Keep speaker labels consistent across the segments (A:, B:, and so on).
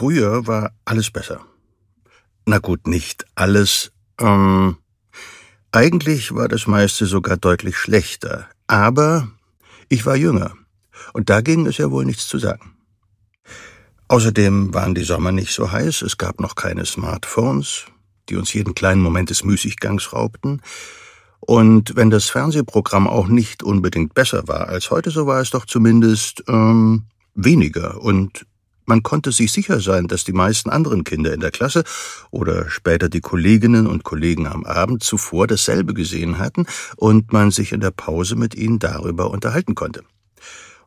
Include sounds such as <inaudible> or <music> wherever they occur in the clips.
A: Früher war alles besser. Na gut, nicht alles. Ähm, eigentlich war das meiste sogar deutlich schlechter. Aber ich war jünger. Und dagegen ist ja wohl nichts zu sagen. Außerdem waren die Sommer nicht so heiß, es gab noch keine Smartphones, die uns jeden kleinen Moment des Müßiggangs raubten. Und wenn das Fernsehprogramm auch nicht unbedingt besser war als heute, so war es doch zumindest ähm, weniger und man konnte sich sicher sein, dass die meisten anderen Kinder in der Klasse oder später die Kolleginnen und Kollegen am Abend zuvor dasselbe gesehen hatten und man sich in der Pause mit ihnen darüber unterhalten konnte.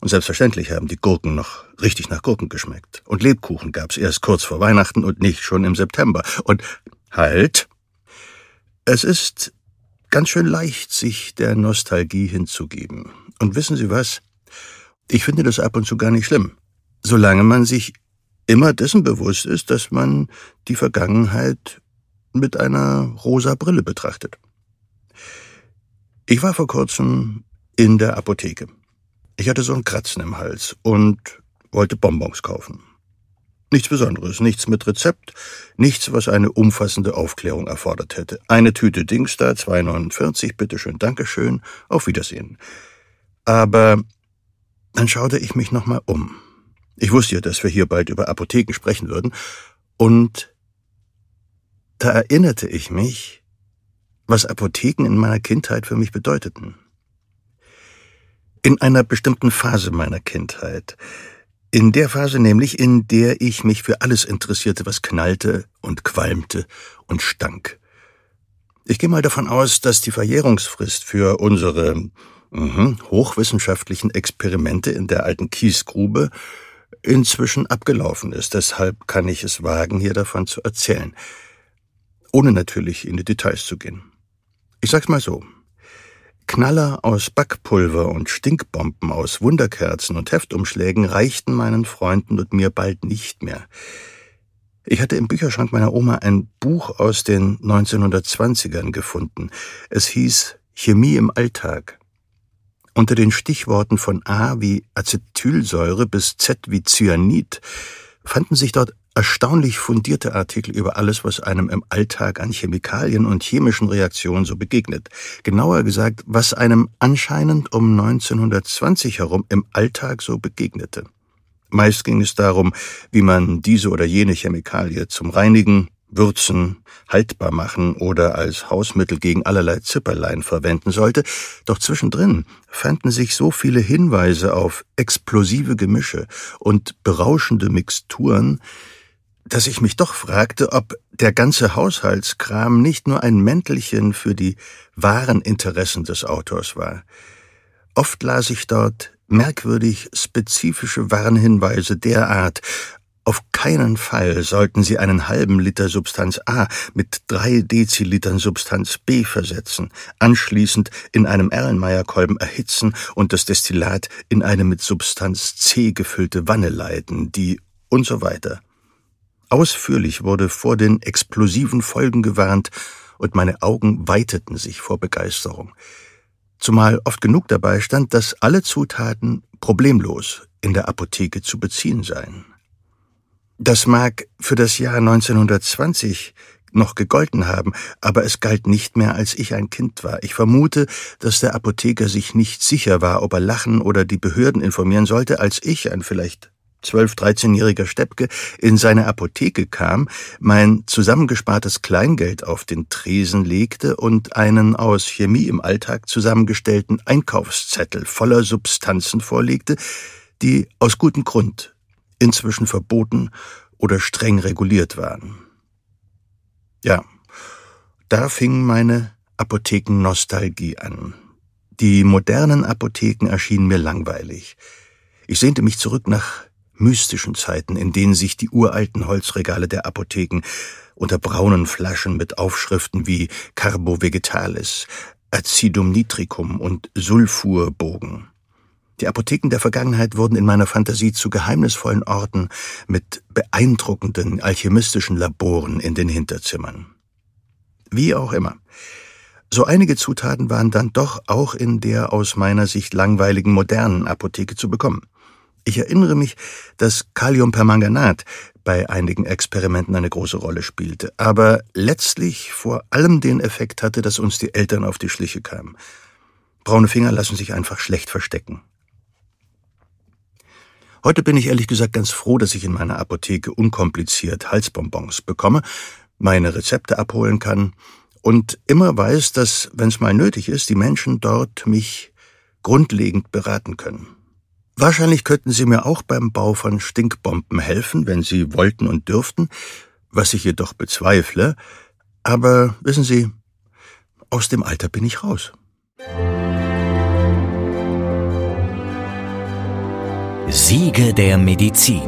A: Und selbstverständlich haben die Gurken noch richtig nach Gurken geschmeckt. Und Lebkuchen gab's erst kurz vor Weihnachten und nicht schon im September. Und halt! Es ist ganz schön leicht, sich der Nostalgie hinzugeben. Und wissen Sie was? Ich finde das ab und zu gar nicht schlimm solange man sich immer dessen bewusst ist, dass man die Vergangenheit mit einer rosa Brille betrachtet. Ich war vor kurzem in der Apotheke. Ich hatte so ein Kratzen im Hals und wollte Bonbons kaufen. Nichts Besonderes, nichts mit Rezept, nichts, was eine umfassende Aufklärung erfordert hätte. Eine Tüte Dingsda, 2,49, bitteschön, Dankeschön, auf Wiedersehen. Aber dann schaute ich mich nochmal um. Ich wusste ja, dass wir hier bald über Apotheken sprechen würden, und da erinnerte ich mich, was Apotheken in meiner Kindheit für mich bedeuteten. In einer bestimmten Phase meiner Kindheit, in der Phase nämlich, in der ich mich für alles interessierte, was knallte und qualmte und stank. Ich gehe mal davon aus, dass die Verjährungsfrist für unsere mh, hochwissenschaftlichen Experimente in der alten Kiesgrube inzwischen abgelaufen ist. Deshalb kann ich es wagen, hier davon zu erzählen, ohne natürlich in die Details zu gehen. Ich sag's mal so. Knaller aus Backpulver und Stinkbomben aus Wunderkerzen und Heftumschlägen reichten meinen Freunden und mir bald nicht mehr. Ich hatte im Bücherschrank meiner Oma ein Buch aus den 1920ern gefunden. Es hieß Chemie im Alltag. Unter den Stichworten von A wie Acetylsäure bis Z wie Cyanid fanden sich dort erstaunlich fundierte Artikel über alles, was einem im Alltag an Chemikalien und chemischen Reaktionen so begegnet. Genauer gesagt, was einem anscheinend um 1920 herum im Alltag so begegnete. Meist ging es darum, wie man diese oder jene Chemikalie zum Reinigen, würzen, haltbar machen oder als Hausmittel gegen allerlei Zipperlein verwenden sollte, doch zwischendrin fanden sich so viele Hinweise auf explosive Gemische und berauschende Mixturen, dass ich mich doch fragte, ob der ganze Haushaltskram nicht nur ein Mäntelchen für die wahren Interessen des Autors war. Oft las ich dort merkwürdig spezifische Warnhinweise der Art, auf keinen Fall sollten Sie einen halben Liter Substanz A mit drei Dezilitern Substanz B versetzen, anschließend in einem Erlenmeyerkolben erhitzen und das Destillat in eine mit Substanz C gefüllte Wanne leiten, die und so weiter. Ausführlich wurde vor den explosiven Folgen gewarnt, und meine Augen weiteten sich vor Begeisterung. Zumal oft genug dabei stand, dass alle Zutaten problemlos in der Apotheke zu beziehen seien. Das mag für das Jahr 1920 noch gegolten haben, aber es galt nicht mehr, als ich ein Kind war. Ich vermute, dass der Apotheker sich nicht sicher war, ob er lachen oder die Behörden informieren sollte, als ich, ein vielleicht zwölf-, dreizehnjähriger Steppke, in seine Apotheke kam, mein zusammengespartes Kleingeld auf den Tresen legte und einen aus Chemie im Alltag zusammengestellten Einkaufszettel voller Substanzen vorlegte, die aus gutem Grund inzwischen verboten oder streng reguliert waren. Ja, da fing meine Apothekennostalgie an. Die modernen Apotheken erschienen mir langweilig. Ich sehnte mich zurück nach mystischen Zeiten, in denen sich die uralten Holzregale der Apotheken unter braunen Flaschen mit Aufschriften wie Carbo Vegetalis, Acidum nitricum und Sulfur bogen. Die Apotheken der Vergangenheit wurden in meiner Fantasie zu geheimnisvollen Orten mit beeindruckenden alchemistischen Laboren in den Hinterzimmern. Wie auch immer. So einige Zutaten waren dann doch auch in der aus meiner Sicht langweiligen modernen Apotheke zu bekommen. Ich erinnere mich, dass Kaliumpermanganat bei einigen Experimenten eine große Rolle spielte, aber letztlich vor allem den Effekt hatte, dass uns die Eltern auf die Schliche kamen. Braune Finger lassen sich einfach schlecht verstecken. Heute bin ich ehrlich gesagt ganz froh, dass ich in meiner Apotheke unkompliziert Halsbonbons bekomme, meine Rezepte abholen kann und immer weiß, dass, wenn es mal nötig ist, die Menschen dort mich grundlegend beraten können. Wahrscheinlich könnten sie mir auch beim Bau von Stinkbomben helfen, wenn sie wollten und dürften, was ich jedoch bezweifle, aber wissen Sie, aus dem Alter bin ich raus.
B: Siege der Medizin.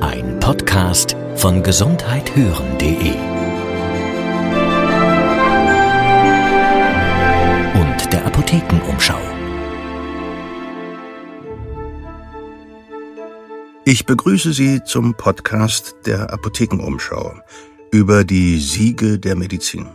B: Ein Podcast von gesundheithören.de und der Apothekenumschau.
A: Ich begrüße Sie zum Podcast der Apothekenumschau über die Siege der Medizin.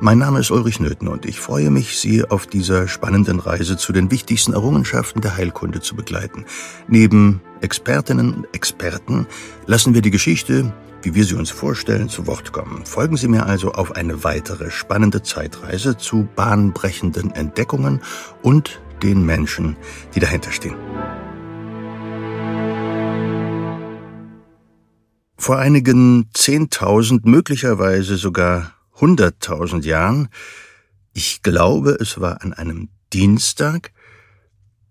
A: Mein Name ist Ulrich Nöthen und ich freue mich, Sie auf dieser spannenden Reise zu den wichtigsten Errungenschaften der Heilkunde zu begleiten. Neben Expertinnen und Experten lassen wir die Geschichte, wie wir sie uns vorstellen, zu Wort kommen. Folgen Sie mir also auf eine weitere spannende Zeitreise zu bahnbrechenden Entdeckungen und den Menschen, die dahinter stehen. Vor einigen Zehntausend, möglicherweise sogar hunderttausend Jahren, ich glaube, es war an einem Dienstag,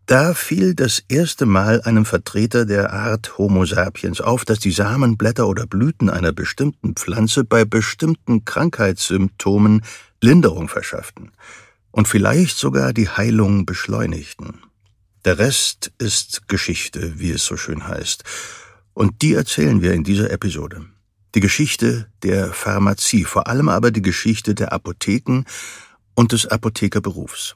A: da fiel das erste Mal einem Vertreter der Art Homo sapiens auf, dass die Samenblätter oder Blüten einer bestimmten Pflanze bei bestimmten Krankheitssymptomen Linderung verschafften und vielleicht sogar die Heilung beschleunigten. Der Rest ist Geschichte, wie es so schön heißt, und die erzählen wir in dieser Episode die Geschichte der Pharmazie, vor allem aber die Geschichte der Apotheken und des Apothekerberufs.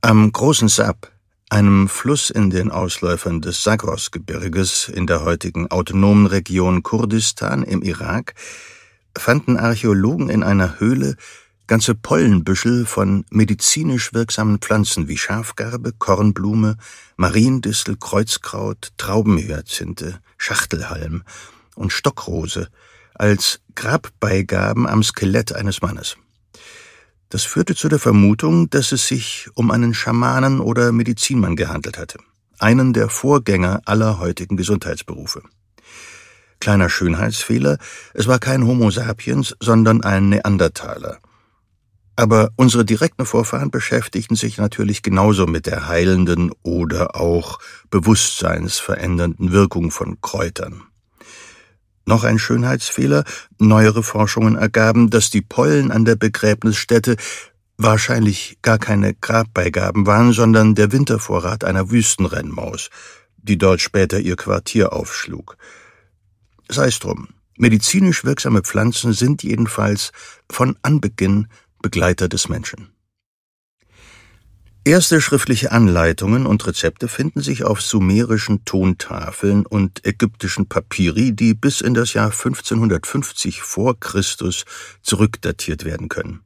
A: Am großen Sab, einem Fluss in den Ausläufern des Sagros-Gebirges in der heutigen autonomen Region Kurdistan im Irak, fanden Archäologen in einer Höhle ganze Pollenbüschel von medizinisch wirksamen Pflanzen wie Schafgarbe, Kornblume, Mariendistel, Kreuzkraut, Traubenhyazinthe, Schachtelhalm und Stockrose als Grabbeigaben am Skelett eines Mannes. Das führte zu der Vermutung, dass es sich um einen Schamanen oder Medizinmann gehandelt hatte, einen der Vorgänger aller heutigen Gesundheitsberufe. Kleiner Schönheitsfehler, es war kein Homo sapiens, sondern ein Neandertaler. Aber unsere direkten Vorfahren beschäftigten sich natürlich genauso mit der heilenden oder auch bewusstseinsverändernden Wirkung von Kräutern. Noch ein Schönheitsfehler. Neuere Forschungen ergaben, dass die Pollen an der Begräbnisstätte wahrscheinlich gar keine Grabbeigaben waren, sondern der Wintervorrat einer Wüstenrennmaus, die dort später ihr Quartier aufschlug. Sei's drum. Medizinisch wirksame Pflanzen sind jedenfalls von Anbeginn Begleiter des Menschen. Erste schriftliche Anleitungen und Rezepte finden sich auf sumerischen Tontafeln und ägyptischen Papyri, die bis in das Jahr 1550 vor Christus zurückdatiert werden können.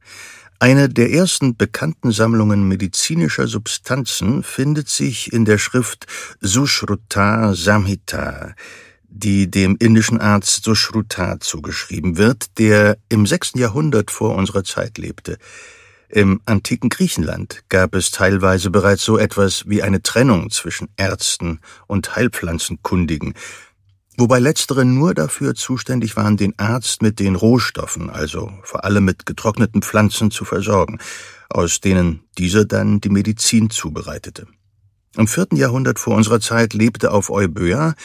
A: Eine der ersten bekannten Sammlungen medizinischer Substanzen findet sich in der Schrift Sushruta Samhita, die dem indischen Arzt Sushruta zugeschrieben wird, der im sechsten Jahrhundert vor unserer Zeit lebte. Im antiken Griechenland gab es teilweise bereits so etwas wie eine Trennung zwischen Ärzten und Heilpflanzenkundigen, wobei letztere nur dafür zuständig waren, den Arzt mit den Rohstoffen, also vor allem mit getrockneten Pflanzen zu versorgen, aus denen dieser dann die Medizin zubereitete. Im vierten Jahrhundert vor unserer Zeit lebte auf Euböa,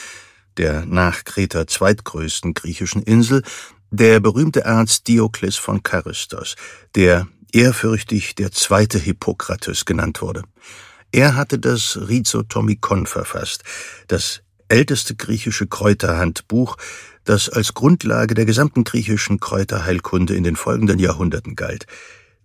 A: der nach Kreta zweitgrößten griechischen Insel, der berühmte Arzt Diokles von Charistos, der ehrfürchtig der zweite Hippokrates genannt wurde. Er hatte das Rhizotomikon verfasst, das älteste griechische Kräuterhandbuch, das als Grundlage der gesamten griechischen Kräuterheilkunde in den folgenden Jahrhunderten galt,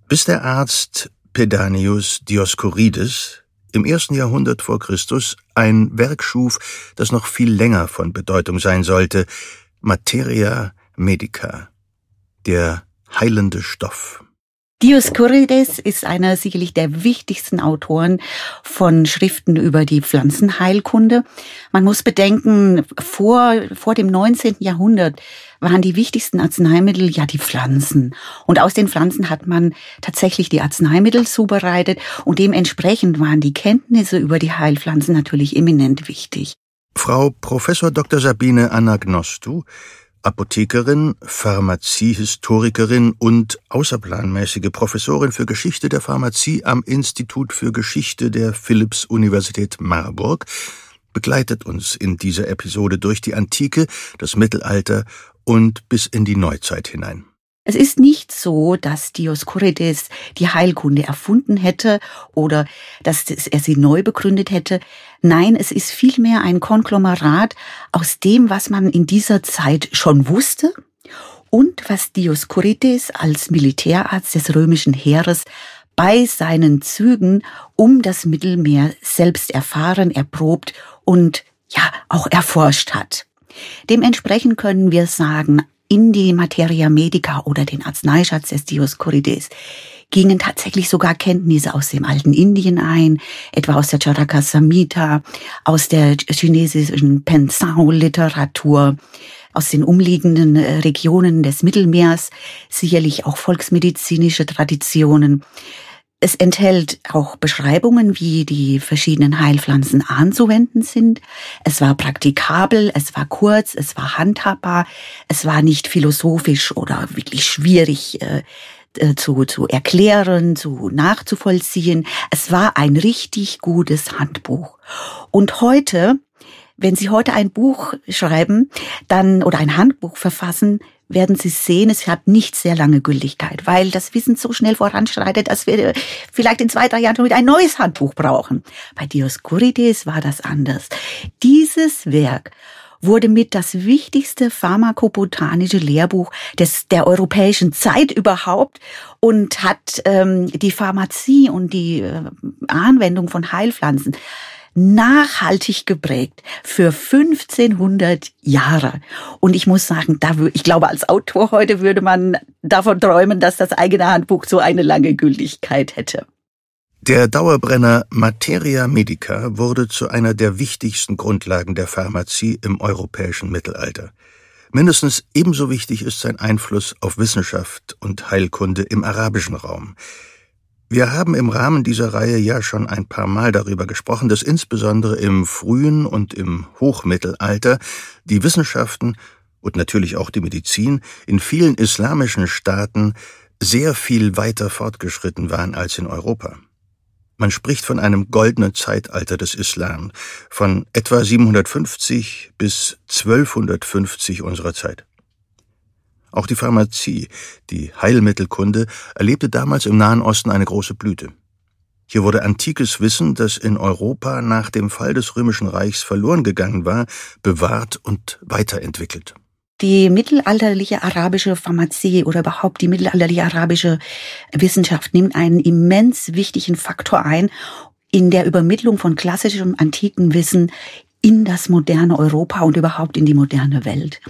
A: bis der Arzt Pedanius Dioskurides im ersten Jahrhundert vor Christus ein Werk schuf, das noch viel länger von Bedeutung sein sollte, Materia Medica, der heilende Stoff.
C: Dioskurides ist einer sicherlich der wichtigsten Autoren von Schriften über die Pflanzenheilkunde. Man muss bedenken, vor, vor dem 19. Jahrhundert waren die wichtigsten Arzneimittel ja die Pflanzen. Und aus den Pflanzen hat man tatsächlich die Arzneimittel zubereitet und dementsprechend waren die Kenntnisse über die Heilpflanzen natürlich eminent wichtig.
A: Frau Professor Dr. Sabine Anagnostu Apothekerin, Pharmaziehistorikerin und außerplanmäßige Professorin für Geschichte der Pharmazie am Institut für Geschichte der Philipps-Universität Marburg, begleitet uns in dieser Episode durch die Antike, das Mittelalter und bis in die Neuzeit hinein.
C: Es ist nicht so, dass Dioskurides die Heilkunde erfunden hätte oder dass er sie neu begründet hätte. Nein, es ist vielmehr ein Konglomerat aus dem, was man in dieser Zeit schon wusste und was Dioskurides als Militärarzt des römischen Heeres bei seinen Zügen um das Mittelmeer selbst erfahren, erprobt und ja auch erforscht hat. Dementsprechend können wir sagen, in die Materia Medica oder den Arzneischatz des Dioskurides gingen tatsächlich sogar Kenntnisse aus dem alten Indien ein, etwa aus der Charaka Samhita, aus der chinesischen Pensao-Literatur, aus den umliegenden äh, Regionen des Mittelmeers, sicherlich auch volksmedizinische Traditionen. Es enthält auch Beschreibungen, wie die verschiedenen Heilpflanzen anzuwenden sind. Es war praktikabel, es war kurz, es war handhabbar, es war nicht philosophisch oder wirklich schwierig äh, äh zu, zu erklären, zu nachzuvollziehen. Es war ein richtig gutes Handbuch. Und heute, wenn Sie heute ein Buch schreiben, dann oder ein Handbuch verfassen, werden Sie sehen, es hat nicht sehr lange Gültigkeit, weil das Wissen so schnell voranschreitet, dass wir vielleicht in zwei, drei Jahren schon wieder ein neues Handbuch brauchen. Bei Dioskurides war das anders. Dieses Werk wurde mit das wichtigste pharmakobotanische Lehrbuch des, der europäischen Zeit überhaupt und hat ähm, die Pharmazie und die äh, Anwendung von Heilpflanzen nachhaltig geprägt für 1500 Jahre. Und ich muss sagen, da, ich glaube, als Autor heute würde man davon träumen, dass das eigene Handbuch so eine lange Gültigkeit hätte.
A: Der Dauerbrenner Materia Medica wurde zu einer der wichtigsten Grundlagen der Pharmazie im europäischen Mittelalter. Mindestens ebenso wichtig ist sein Einfluss auf Wissenschaft und Heilkunde im arabischen Raum. Wir haben im Rahmen dieser Reihe ja schon ein paar Mal darüber gesprochen, dass insbesondere im frühen und im Hochmittelalter die Wissenschaften und natürlich auch die Medizin in vielen islamischen Staaten sehr viel weiter fortgeschritten waren als in Europa. Man spricht von einem goldenen Zeitalter des Islam, von etwa 750 bis 1250 unserer Zeit. Auch die Pharmazie, die Heilmittelkunde, erlebte damals im Nahen Osten eine große Blüte. Hier wurde antikes Wissen, das in Europa nach dem Fall des Römischen Reichs verloren gegangen war, bewahrt und weiterentwickelt.
C: Die mittelalterliche arabische Pharmazie oder überhaupt die mittelalterliche arabische Wissenschaft nimmt einen immens wichtigen Faktor ein in der Übermittlung von klassischem antiken Wissen in das moderne Europa und überhaupt in die moderne Welt.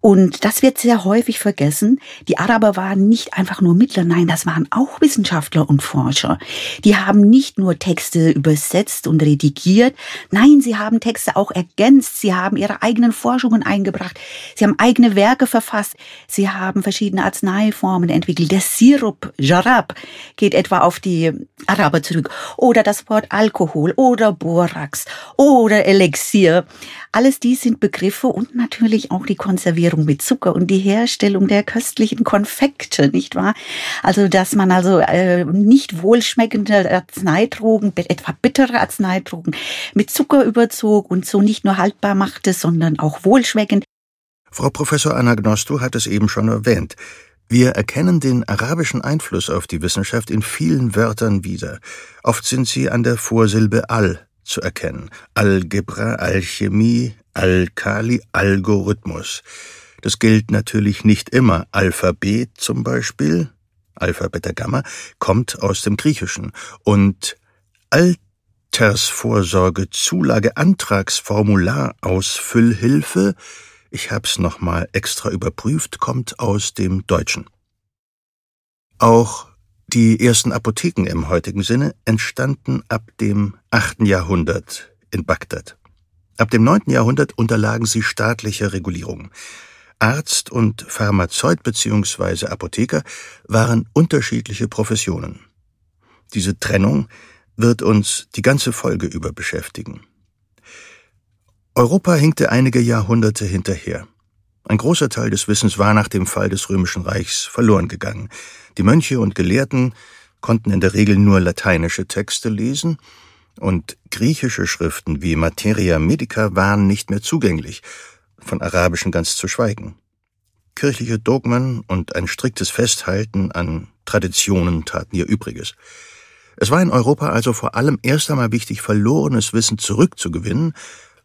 C: Und das wird sehr häufig vergessen. Die Araber waren nicht einfach nur Mittler, nein, das waren auch Wissenschaftler und Forscher. Die haben nicht nur Texte übersetzt und redigiert, nein, sie haben Texte auch ergänzt, sie haben ihre eigenen Forschungen eingebracht, sie haben eigene Werke verfasst, sie haben verschiedene Arzneiformen entwickelt. Der Sirup, Jarab, geht etwa auf die Araber zurück. Oder das Wort Alkohol oder Borax oder Elixier. Alles dies sind Begriffe und natürlich auch die Konservierung mit Zucker und die Herstellung der köstlichen Konfekte, nicht wahr? Also, dass man also äh, nicht wohlschmeckende Arzneidrogen, etwa bittere Arzneidrogen, mit Zucker überzog und so nicht nur haltbar machte, sondern auch wohlschmeckend.
A: Frau Professor Anagnostu hat es eben schon erwähnt. Wir erkennen den arabischen Einfluss auf die Wissenschaft in vielen Wörtern wieder. Oft sind sie an der Vorsilbe al zu erkennen. Algebra, Alchemie, Alkali, Algorithmus. Das gilt natürlich nicht immer. Alphabet zum Beispiel, Alpha, Beta, Gamma, kommt aus dem Griechischen. Und Altersvorsorge, Zulage, Antragsformular, Ausfüllhilfe, ich hab's nochmal extra überprüft, kommt aus dem Deutschen. Auch Die ersten Apotheken im heutigen Sinne entstanden ab dem 8. Jahrhundert in Bagdad. Ab dem 9. Jahrhundert unterlagen sie staatlicher Regulierung. Arzt und Pharmazeut bzw. Apotheker waren unterschiedliche Professionen. Diese Trennung wird uns die ganze Folge über beschäftigen. Europa hinkte einige Jahrhunderte hinterher. Ein großer Teil des Wissens war nach dem Fall des Römischen Reichs verloren gegangen. Die Mönche und Gelehrten konnten in der Regel nur lateinische Texte lesen, und griechische Schriften wie Materia Medica waren nicht mehr zugänglich, von arabischen ganz zu schweigen. Kirchliche Dogmen und ein striktes Festhalten an Traditionen taten ihr Übriges. Es war in Europa also vor allem erst einmal wichtig, verlorenes Wissen zurückzugewinnen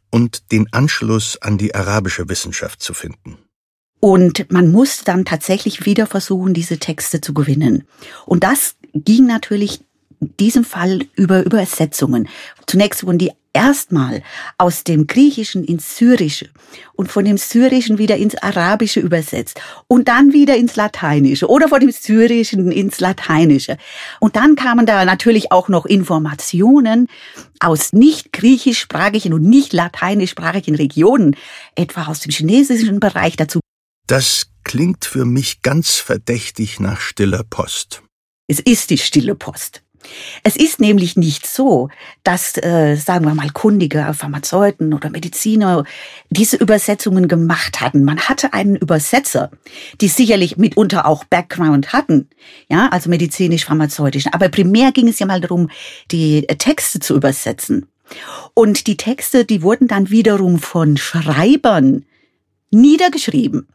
A: und den Anschluss an die arabische Wissenschaft zu finden.
C: Und man musste dann tatsächlich wieder versuchen, diese Texte zu gewinnen. Und das ging natürlich in diesem Fall über Übersetzungen. Zunächst wurden die erstmal aus dem Griechischen ins Syrische und von dem Syrischen wieder ins Arabische übersetzt und dann wieder ins Lateinische oder von dem Syrischen ins Lateinische. Und dann kamen da natürlich auch noch Informationen aus nicht griechischsprachigen und nicht lateinischsprachigen Regionen, etwa aus dem chinesischen Bereich dazu.
A: Das klingt für mich ganz verdächtig nach stiller Post.
C: Es ist die stille Post. Es ist nämlich nicht so, dass, äh, sagen wir mal, kundige Pharmazeuten oder Mediziner diese Übersetzungen gemacht hatten. Man hatte einen Übersetzer, die sicherlich mitunter auch Background hatten, ja, also medizinisch-pharmazeutischen. Aber primär ging es ja mal darum, die Texte zu übersetzen. Und die Texte, die wurden dann wiederum von Schreibern niedergeschrieben.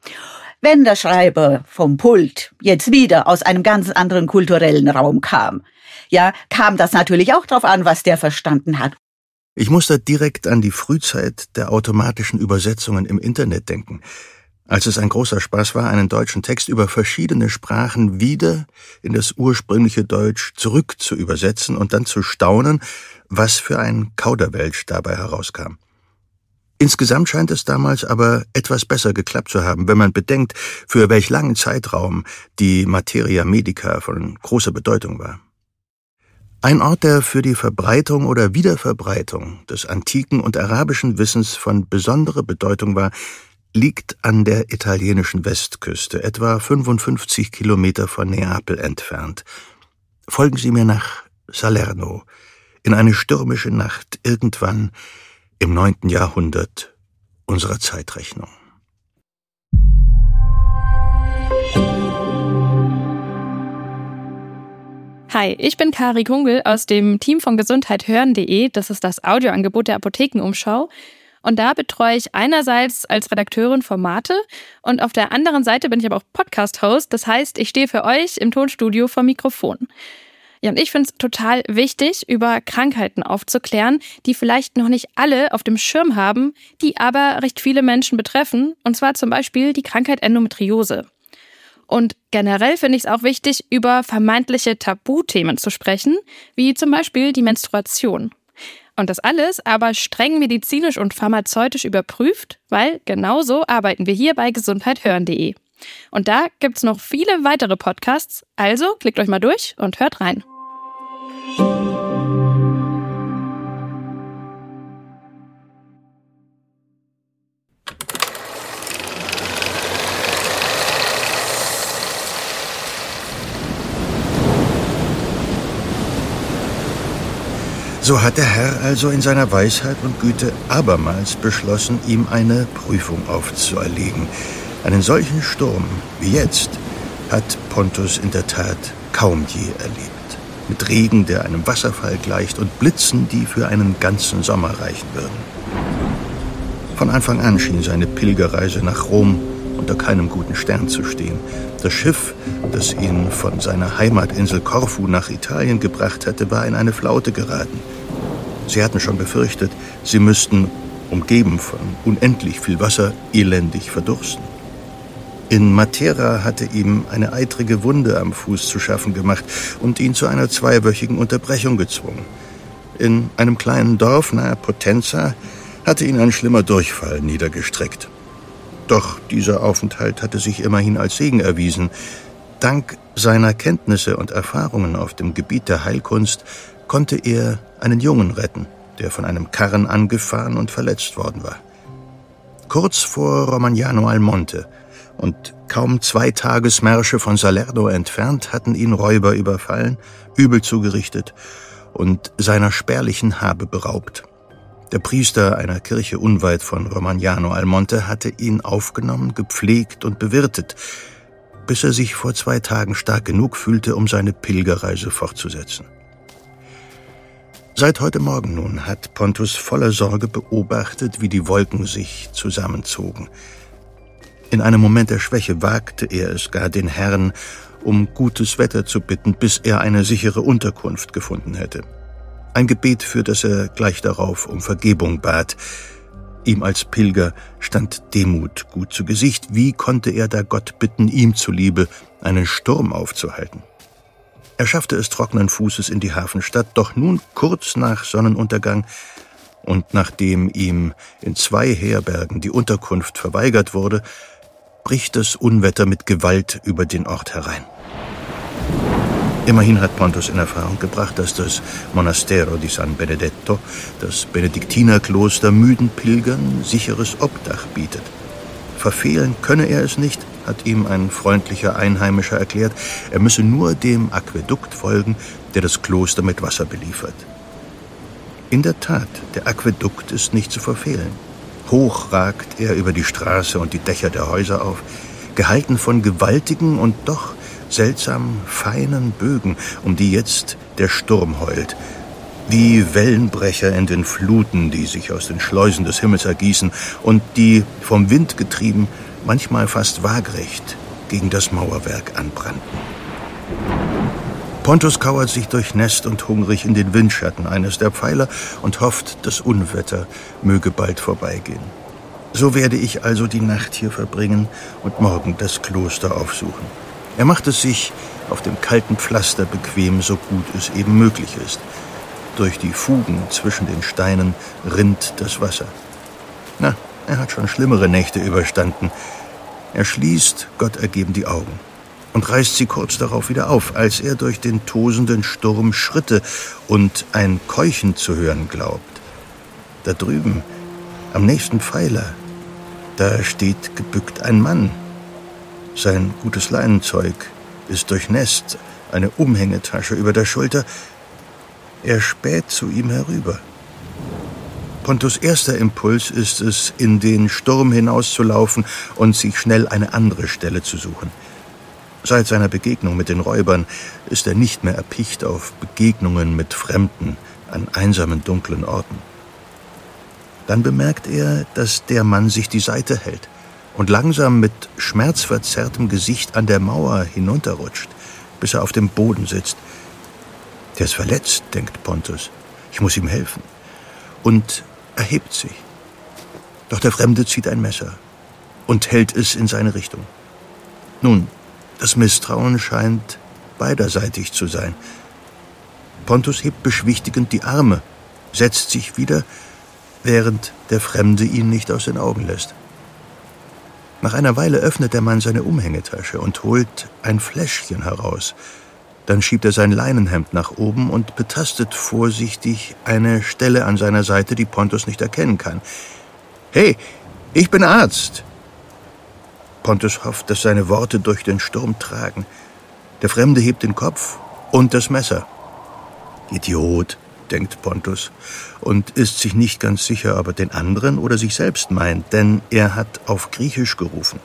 C: Wenn der Schreiber vom Pult jetzt wieder aus einem ganz anderen kulturellen Raum kam, ja, kam das natürlich auch darauf an, was der verstanden hat.
A: Ich muss da direkt an die Frühzeit der automatischen Übersetzungen im Internet denken. Als es ein großer Spaß war, einen deutschen Text über verschiedene Sprachen wieder in das ursprüngliche Deutsch zurück zu übersetzen und dann zu staunen, was für ein Kauderwelsch dabei herauskam. Insgesamt scheint es damals aber etwas besser geklappt zu haben, wenn man bedenkt, für welch langen Zeitraum die Materia Medica von großer Bedeutung war. Ein Ort, der für die Verbreitung oder Wiederverbreitung des antiken und arabischen Wissens von besonderer Bedeutung war, liegt an der italienischen Westküste, etwa 55 Kilometer von Neapel entfernt. Folgen Sie mir nach Salerno, in eine stürmische Nacht irgendwann im neunten Jahrhundert unserer Zeitrechnung.
D: Hi, ich bin Kari Kungel aus dem Team von gesundheithören.de. Das ist das Audioangebot der Apothekenumschau. Und da betreue ich einerseits als Redakteurin Formate und auf der anderen Seite bin ich aber auch Podcast-Host. Das heißt, ich stehe für euch im Tonstudio vor Mikrofon. Ja, und ich finde es total wichtig, über Krankheiten aufzuklären, die vielleicht noch nicht alle auf dem Schirm haben, die aber recht viele Menschen betreffen. Und zwar zum Beispiel die Krankheit Endometriose. Und generell finde ich es auch wichtig, über vermeintliche Tabuthemen zu sprechen, wie zum Beispiel die Menstruation. Und das alles aber streng medizinisch und pharmazeutisch überprüft, weil genauso arbeiten wir hier bei gesundheithören.de. Und da gibt es noch viele weitere Podcasts, also klickt euch mal durch und hört rein.
A: So hat der Herr also in seiner Weisheit und Güte abermals beschlossen, ihm eine Prüfung aufzuerlegen. Einen solchen Sturm wie jetzt hat Pontus in der Tat kaum je erlebt. Mit Regen, der einem Wasserfall gleicht, und Blitzen, die für einen ganzen Sommer reichen würden. Von Anfang an schien seine Pilgerreise nach Rom unter keinem guten Stern zu stehen. Das Schiff, das ihn von seiner Heimatinsel Korfu nach Italien gebracht hatte, war in eine Flaute geraten. Sie hatten schon befürchtet, sie müssten, umgeben von unendlich viel Wasser, elendig verdursten. In Matera hatte ihm eine eitrige Wunde am Fuß zu schaffen gemacht und ihn zu einer zweiwöchigen Unterbrechung gezwungen. In einem kleinen Dorf nahe Potenza hatte ihn ein schlimmer Durchfall niedergestreckt. Doch dieser Aufenthalt hatte sich immerhin als Segen erwiesen. Dank seiner Kenntnisse und Erfahrungen auf dem Gebiet der Heilkunst konnte er einen Jungen retten, der von einem Karren angefahren und verletzt worden war. Kurz vor Romagnano al Monte und kaum zwei Tagesmärsche von Salerno entfernt hatten ihn Räuber überfallen, übel zugerichtet und seiner spärlichen Habe beraubt. Der Priester einer Kirche unweit von Romagnano al Monte hatte ihn aufgenommen, gepflegt und bewirtet, bis er sich vor zwei Tagen stark genug fühlte, um seine Pilgerreise fortzusetzen. Seit heute Morgen nun hat Pontus voller Sorge beobachtet, wie die Wolken sich zusammenzogen. In einem Moment der Schwäche wagte er es gar, den Herrn um gutes Wetter zu bitten, bis er eine sichere Unterkunft gefunden hätte. Ein Gebet, für das er gleich darauf um Vergebung bat. Ihm als Pilger stand Demut gut zu Gesicht. Wie konnte er da Gott bitten, ihm zuliebe einen Sturm aufzuhalten? Er schaffte es trockenen Fußes in die Hafenstadt, doch nun kurz nach Sonnenuntergang und nachdem ihm in zwei Herbergen die Unterkunft verweigert wurde, bricht das Unwetter mit Gewalt über den Ort herein. Immerhin hat Pontus in Erfahrung gebracht, dass das Monastero di San Benedetto, das Benediktinerkloster, müden Pilgern sicheres Obdach bietet. Verfehlen könne er es nicht, hat ihm ein freundlicher Einheimischer erklärt, er müsse nur dem Aquädukt folgen, der das Kloster mit Wasser beliefert. In der Tat, der Aquädukt ist nicht zu verfehlen. Hoch ragt er über die Straße und die Dächer der Häuser auf, gehalten von gewaltigen und doch seltsam feinen Bögen, um die jetzt der Sturm heult, wie Wellenbrecher in den Fluten, die sich aus den Schleusen des Himmels ergießen und die, vom Wind getrieben, manchmal fast waagrecht gegen das Mauerwerk anbrannten. Pontus kauert sich durchnässt und hungrig in den Windschatten eines der Pfeiler und hofft, das Unwetter möge bald vorbeigehen. So werde ich also die Nacht hier verbringen und morgen das Kloster aufsuchen. Er macht es sich auf dem kalten Pflaster bequem, so gut es eben möglich ist. Durch die Fugen zwischen den Steinen rinnt das Wasser. Na, er hat schon schlimmere Nächte überstanden. Er schließt, Gott ergeben die Augen und reißt sie kurz darauf wieder auf, als er durch den tosenden Sturm Schritte und ein Keuchen zu hören glaubt. Da drüben, am nächsten Pfeiler, da steht gebückt ein Mann, sein gutes Leinenzeug ist durchnässt, eine Umhängetasche über der Schulter. Er späht zu ihm herüber. Pontus erster Impuls ist es, in den Sturm hinauszulaufen und sich schnell eine andere Stelle zu suchen. Seit seiner Begegnung mit den Räubern ist er nicht mehr erpicht auf Begegnungen mit Fremden an einsamen, dunklen Orten. Dann bemerkt er, dass der Mann sich die Seite hält und langsam mit schmerzverzerrtem Gesicht an der Mauer hinunterrutscht, bis er auf dem Boden sitzt. Der ist verletzt, denkt Pontus. Ich muss ihm helfen. Und erhebt sich. Doch der Fremde zieht ein Messer und hält es in seine Richtung. Nun, das Misstrauen scheint beiderseitig zu sein. Pontus hebt beschwichtigend die Arme, setzt sich wieder, während der Fremde ihn nicht aus den Augen lässt. Nach einer Weile öffnet der Mann seine Umhängetasche und holt ein Fläschchen heraus. Dann schiebt er sein Leinenhemd nach oben und betastet vorsichtig eine Stelle an seiner Seite, die Pontus nicht erkennen kann. Hey, ich bin Arzt! Pontus hofft, dass seine Worte durch den Sturm tragen. Der Fremde hebt den Kopf und das Messer. Idiot, denkt Pontus, und ist sich nicht ganz sicher, ob er den anderen oder sich selbst meint, denn er hat auf Griechisch gerufen.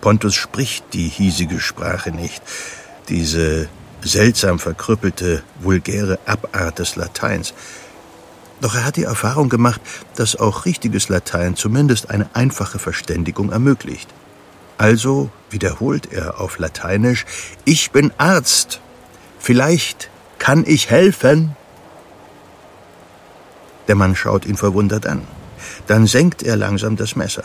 A: Pontus spricht die hiesige Sprache nicht, diese seltsam verkrüppelte, vulgäre Abart des Lateins. Doch er hat die Erfahrung gemacht, dass auch richtiges Latein zumindest eine einfache Verständigung ermöglicht. Also wiederholt er auf Lateinisch Ich bin Arzt. Vielleicht kann ich helfen. Der Mann schaut ihn verwundert an. Dann senkt er langsam das Messer.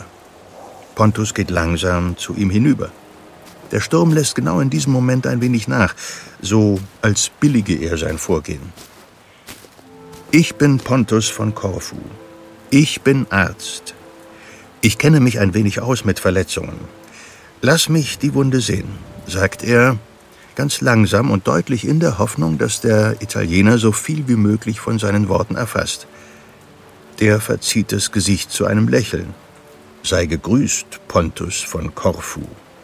A: Pontus geht langsam zu ihm hinüber. Der Sturm lässt genau in diesem Moment ein wenig nach, so als billige er sein Vorgehen. Ich bin Pontus von Korfu. Ich bin Arzt. Ich kenne mich ein wenig aus mit Verletzungen. Lass mich die Wunde sehen, sagt er ganz langsam und deutlich in der Hoffnung, dass der Italiener so viel wie möglich von seinen Worten erfasst. Der verzieht das Gesicht zu einem Lächeln. Sei gegrüßt, Pontus von Korfu,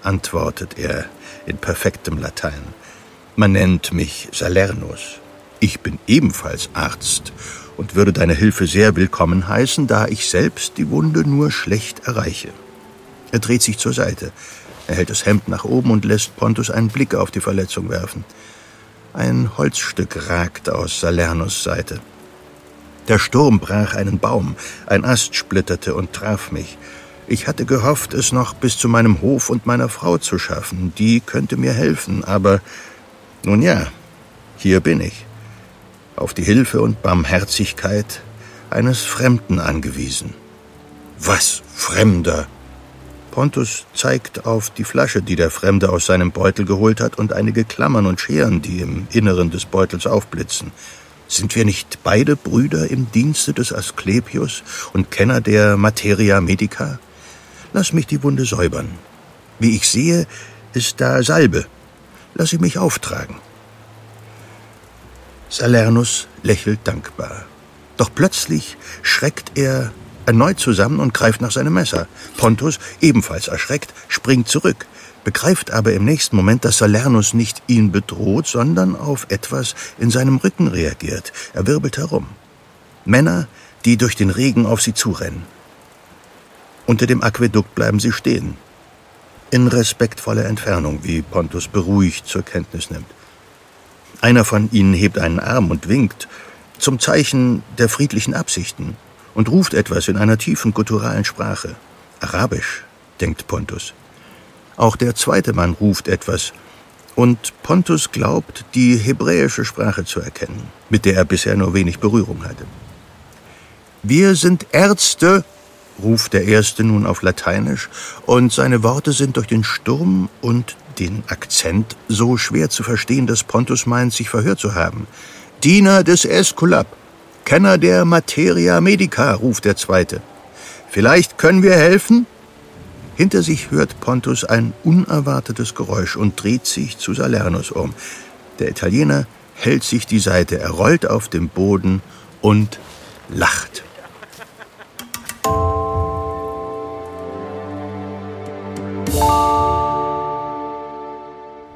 A: antwortet er in perfektem Latein. Man nennt mich Salernus. Ich bin ebenfalls Arzt und würde deine Hilfe sehr willkommen heißen, da ich selbst die Wunde nur schlecht erreiche. Er dreht sich zur Seite. Er hält das Hemd nach oben und lässt Pontus einen Blick auf die Verletzung werfen. Ein Holzstück ragt aus Salernus Seite. Der Sturm brach einen Baum, ein Ast splitterte und traf mich. Ich hatte gehofft, es noch bis zu meinem Hof und meiner Frau zu schaffen. Die könnte mir helfen, aber nun ja, hier bin ich, auf die Hilfe und Barmherzigkeit eines Fremden angewiesen. Was, Fremder? Pontus zeigt auf die Flasche, die der Fremde aus seinem Beutel geholt hat, und einige Klammern und Scheren, die im Inneren des Beutels aufblitzen. Sind wir nicht beide Brüder im Dienste des Asklepios und Kenner der Materia Medica? Lass mich die Wunde säubern. Wie ich sehe, ist da Salbe. Lass sie mich auftragen. Salernus lächelt dankbar. Doch plötzlich schreckt er erneut zusammen und greift nach seinem Messer. Pontus, ebenfalls erschreckt, springt zurück, begreift aber im nächsten Moment, dass Salernus nicht ihn bedroht, sondern auf etwas in seinem Rücken reagiert. Er wirbelt herum. Männer, die durch den Regen auf sie zurennen. Unter dem Aquädukt bleiben sie stehen. In respektvoller Entfernung, wie Pontus beruhigt zur Kenntnis nimmt. Einer von ihnen hebt einen Arm und winkt, zum Zeichen der friedlichen Absichten und ruft etwas in einer tiefen gutturalen Sprache. Arabisch, denkt Pontus. Auch der zweite Mann ruft etwas, und Pontus glaubt, die hebräische Sprache zu erkennen, mit der er bisher nur wenig Berührung hatte. Wir sind Ärzte, ruft der Erste nun auf Lateinisch, und seine Worte sind durch den Sturm und den Akzent so schwer zu verstehen, dass Pontus meint, sich verhört zu haben. Diener des Esculap, Kenner der Materia Medica, ruft der Zweite. Vielleicht können wir helfen? Hinter sich hört Pontus ein unerwartetes Geräusch und dreht sich zu Salernus um. Der Italiener hält sich die Seite, er rollt auf dem Boden und lacht.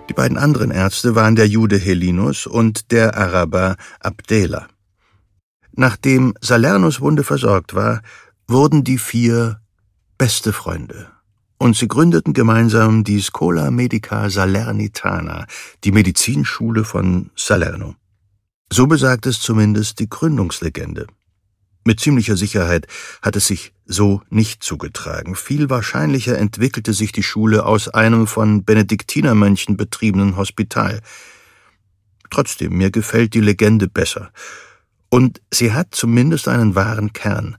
A: Die beiden anderen Ärzte waren der Jude Helinus und der Araber Abdela. Nachdem Salernus Wunde versorgt war, wurden die vier beste Freunde. Und sie gründeten gemeinsam die Schola Medica Salernitana, die Medizinschule von Salerno. So besagt es zumindest die Gründungslegende. Mit ziemlicher Sicherheit hat es sich so nicht zugetragen. Viel wahrscheinlicher entwickelte sich die Schule aus einem von Benediktinermönchen betriebenen Hospital. Trotzdem, mir gefällt die Legende besser und sie hat zumindest einen wahren Kern.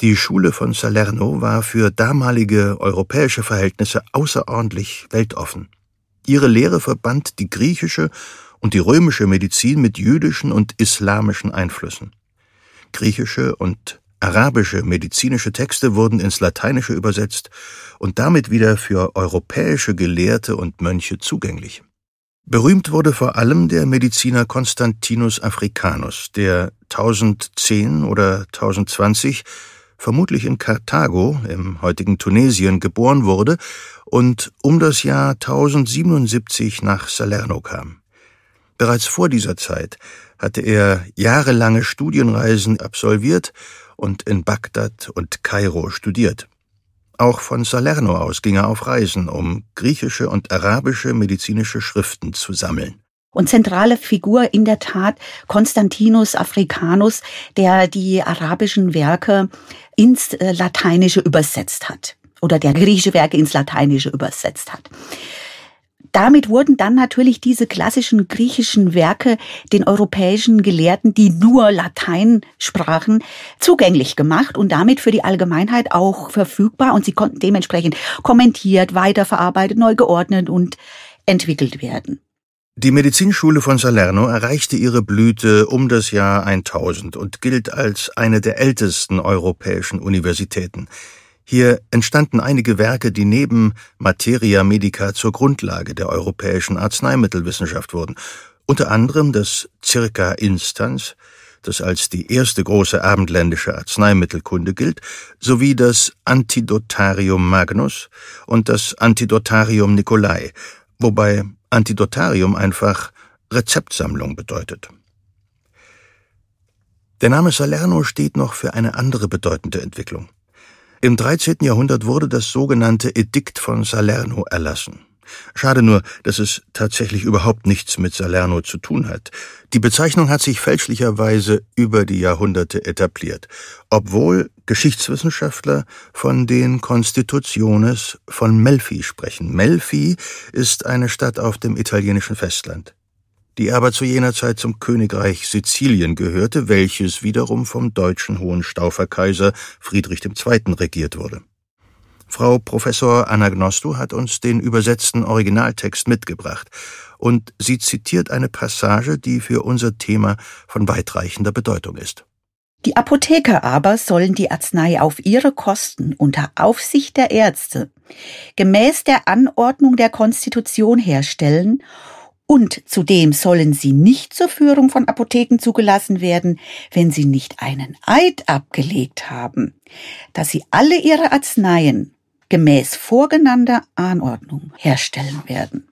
A: Die Schule von Salerno war für damalige europäische Verhältnisse außerordentlich weltoffen. Ihre Lehre verband die griechische und die römische Medizin mit jüdischen und islamischen Einflüssen. Griechische und arabische medizinische Texte wurden ins Lateinische übersetzt und damit wieder für europäische Gelehrte und Mönche zugänglich. Berühmt wurde vor allem der Mediziner Constantinus Africanus, der 1010 oder 1020 vermutlich in Karthago im heutigen Tunesien geboren wurde und um das Jahr 1077 nach Salerno kam. Bereits vor dieser Zeit hatte er jahrelange Studienreisen absolviert und in Bagdad und Kairo studiert. Auch von Salerno aus ging er auf Reisen, um griechische und arabische medizinische Schriften zu sammeln.
C: Und zentrale Figur in der Tat Konstantinus Africanus, der die arabischen Werke ins äh, Lateinische übersetzt hat oder der griechische Werke ins Lateinische übersetzt hat damit wurden dann natürlich diese klassischen griechischen Werke den europäischen Gelehrten, die nur Latein sprachen, zugänglich gemacht und damit für die Allgemeinheit auch verfügbar und sie konnten dementsprechend kommentiert, weiterverarbeitet, neu geordnet und entwickelt werden.
A: Die Medizinschule von Salerno erreichte ihre Blüte um das Jahr 1000 und gilt als eine der ältesten europäischen Universitäten. Hier entstanden einige Werke, die neben Materia Medica zur Grundlage der europäischen Arzneimittelwissenschaft wurden, unter anderem das Circa Instans, das als die erste große abendländische Arzneimittelkunde gilt, sowie das Antidotarium Magnus und das Antidotarium Nicolai, wobei Antidotarium einfach Rezeptsammlung bedeutet. Der Name Salerno steht noch für eine andere bedeutende Entwicklung. Im 13. Jahrhundert wurde das sogenannte Edikt von Salerno erlassen. Schade nur, dass es tatsächlich überhaupt nichts mit Salerno zu tun hat. Die Bezeichnung hat sich fälschlicherweise über die Jahrhunderte etabliert, obwohl Geschichtswissenschaftler von den Constitutiones von Melfi sprechen. Melfi ist eine Stadt auf dem italienischen Festland die aber zu jener Zeit zum Königreich Sizilien gehörte, welches wiederum vom deutschen Hohenstauferkaiser Friedrich II. regiert wurde. Frau Professor Anagnostu hat uns den übersetzten Originaltext mitgebracht, und sie zitiert eine Passage, die für unser Thema von weitreichender Bedeutung ist.
C: Die Apotheker aber sollen die Arznei auf ihre Kosten unter Aufsicht der Ärzte gemäß der Anordnung der Konstitution herstellen und zudem sollen sie nicht zur Führung von Apotheken zugelassen werden, wenn sie nicht einen Eid abgelegt haben, dass sie alle ihre Arzneien gemäß vorgenannter Anordnung herstellen werden.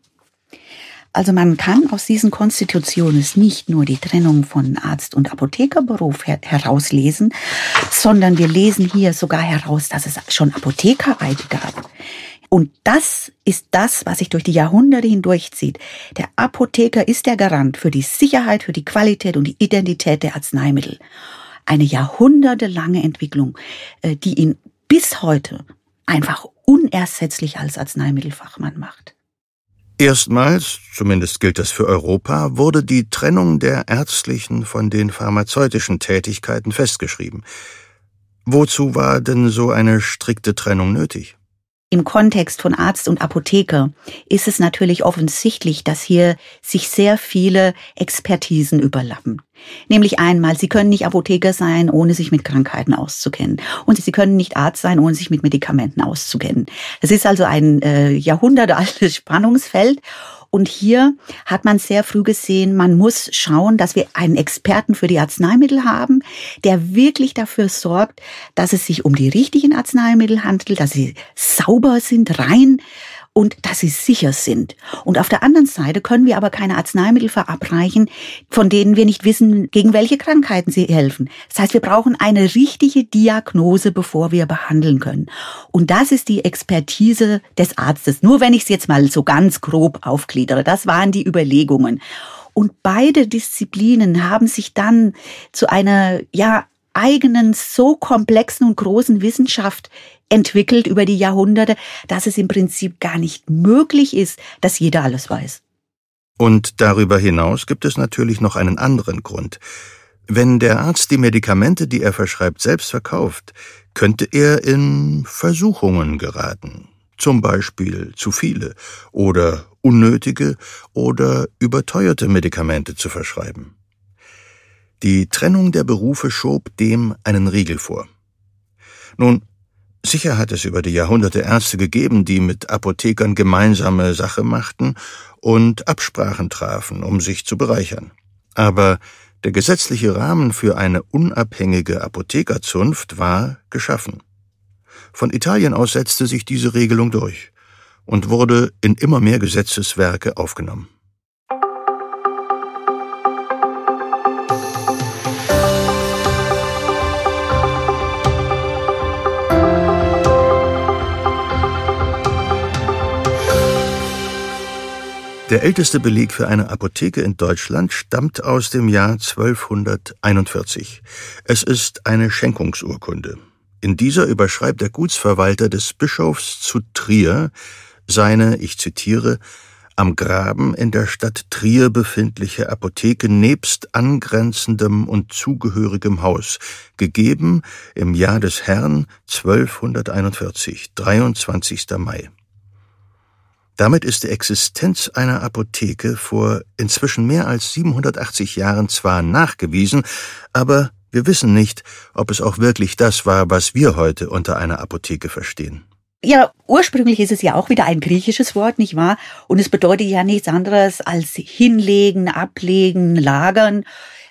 C: Also man kann aus diesen Konstitutionen nicht nur die Trennung von Arzt- und Apothekerberuf her herauslesen, sondern wir lesen hier sogar heraus, dass es schon Apothekereide gab. Und das ist das, was sich durch die Jahrhunderte hindurchzieht. Der Apotheker ist der Garant für die Sicherheit, für die Qualität und die Identität der Arzneimittel. Eine jahrhundertelange Entwicklung, äh, die ihn bis heute einfach unersetzlich als Arzneimittelfachmann macht.
A: Erstmals, zumindest gilt das für Europa, wurde die Trennung der ärztlichen von den pharmazeutischen Tätigkeiten festgeschrieben. Wozu war denn so eine strikte Trennung nötig?
C: Im Kontext von Arzt und Apotheker ist es natürlich offensichtlich, dass hier sich sehr viele Expertisen überlappen. Nämlich einmal, Sie können nicht Apotheker sein, ohne sich mit Krankheiten auszukennen. Und Sie können nicht Arzt sein, ohne sich mit Medikamenten auszukennen. Das ist also ein äh, jahrhundertealtes Spannungsfeld. Und hier hat man sehr früh gesehen, man muss schauen, dass wir einen Experten für die Arzneimittel haben, der wirklich dafür sorgt, dass es sich um die richtigen Arzneimittel handelt, dass sie sauber sind, rein und dass sie sicher sind. Und auf der anderen Seite können wir aber keine Arzneimittel verabreichen, von denen wir nicht wissen, gegen welche Krankheiten sie helfen. Das heißt, wir brauchen eine richtige Diagnose, bevor wir behandeln können. Und das ist die Expertise des Arztes. Nur wenn ich es jetzt mal so ganz grob aufgliedere. Das waren die Überlegungen. Und beide Disziplinen haben sich dann zu einer, ja, eigenen, so komplexen und großen Wissenschaft entwickelt über die Jahrhunderte, dass es im Prinzip gar nicht möglich ist, dass jeder alles weiß.
A: Und darüber hinaus gibt es natürlich noch einen anderen Grund. Wenn der Arzt die Medikamente, die er verschreibt, selbst verkauft, könnte er in Versuchungen geraten. Zum Beispiel zu viele oder unnötige oder überteuerte Medikamente zu verschreiben. Die Trennung der Berufe schob dem einen Riegel vor. Nun, sicher hat es über die Jahrhunderte Ärzte gegeben, die mit Apothekern gemeinsame Sache machten und Absprachen trafen, um sich zu bereichern. Aber der gesetzliche Rahmen für eine unabhängige Apothekerzunft war geschaffen. Von Italien aus setzte sich diese Regelung durch und wurde in immer mehr Gesetzeswerke aufgenommen. Der älteste Beleg für eine Apotheke in Deutschland stammt aus dem Jahr 1241. Es ist eine Schenkungsurkunde. In dieser überschreibt der Gutsverwalter des Bischofs zu Trier seine, ich zitiere, am Graben in der Stadt Trier befindliche Apotheke nebst angrenzendem und zugehörigem Haus, gegeben im Jahr des Herrn 1241, 23. Mai. Damit ist die Existenz einer Apotheke vor inzwischen mehr als 780 Jahren zwar nachgewiesen, aber Wir wissen nicht, ob es auch wirklich das war, was wir heute unter einer Apotheke verstehen.
C: Ja, ursprünglich ist es ja auch wieder ein griechisches Wort, nicht wahr? Und es bedeutet ja nichts anderes als hinlegen, ablegen, lagern.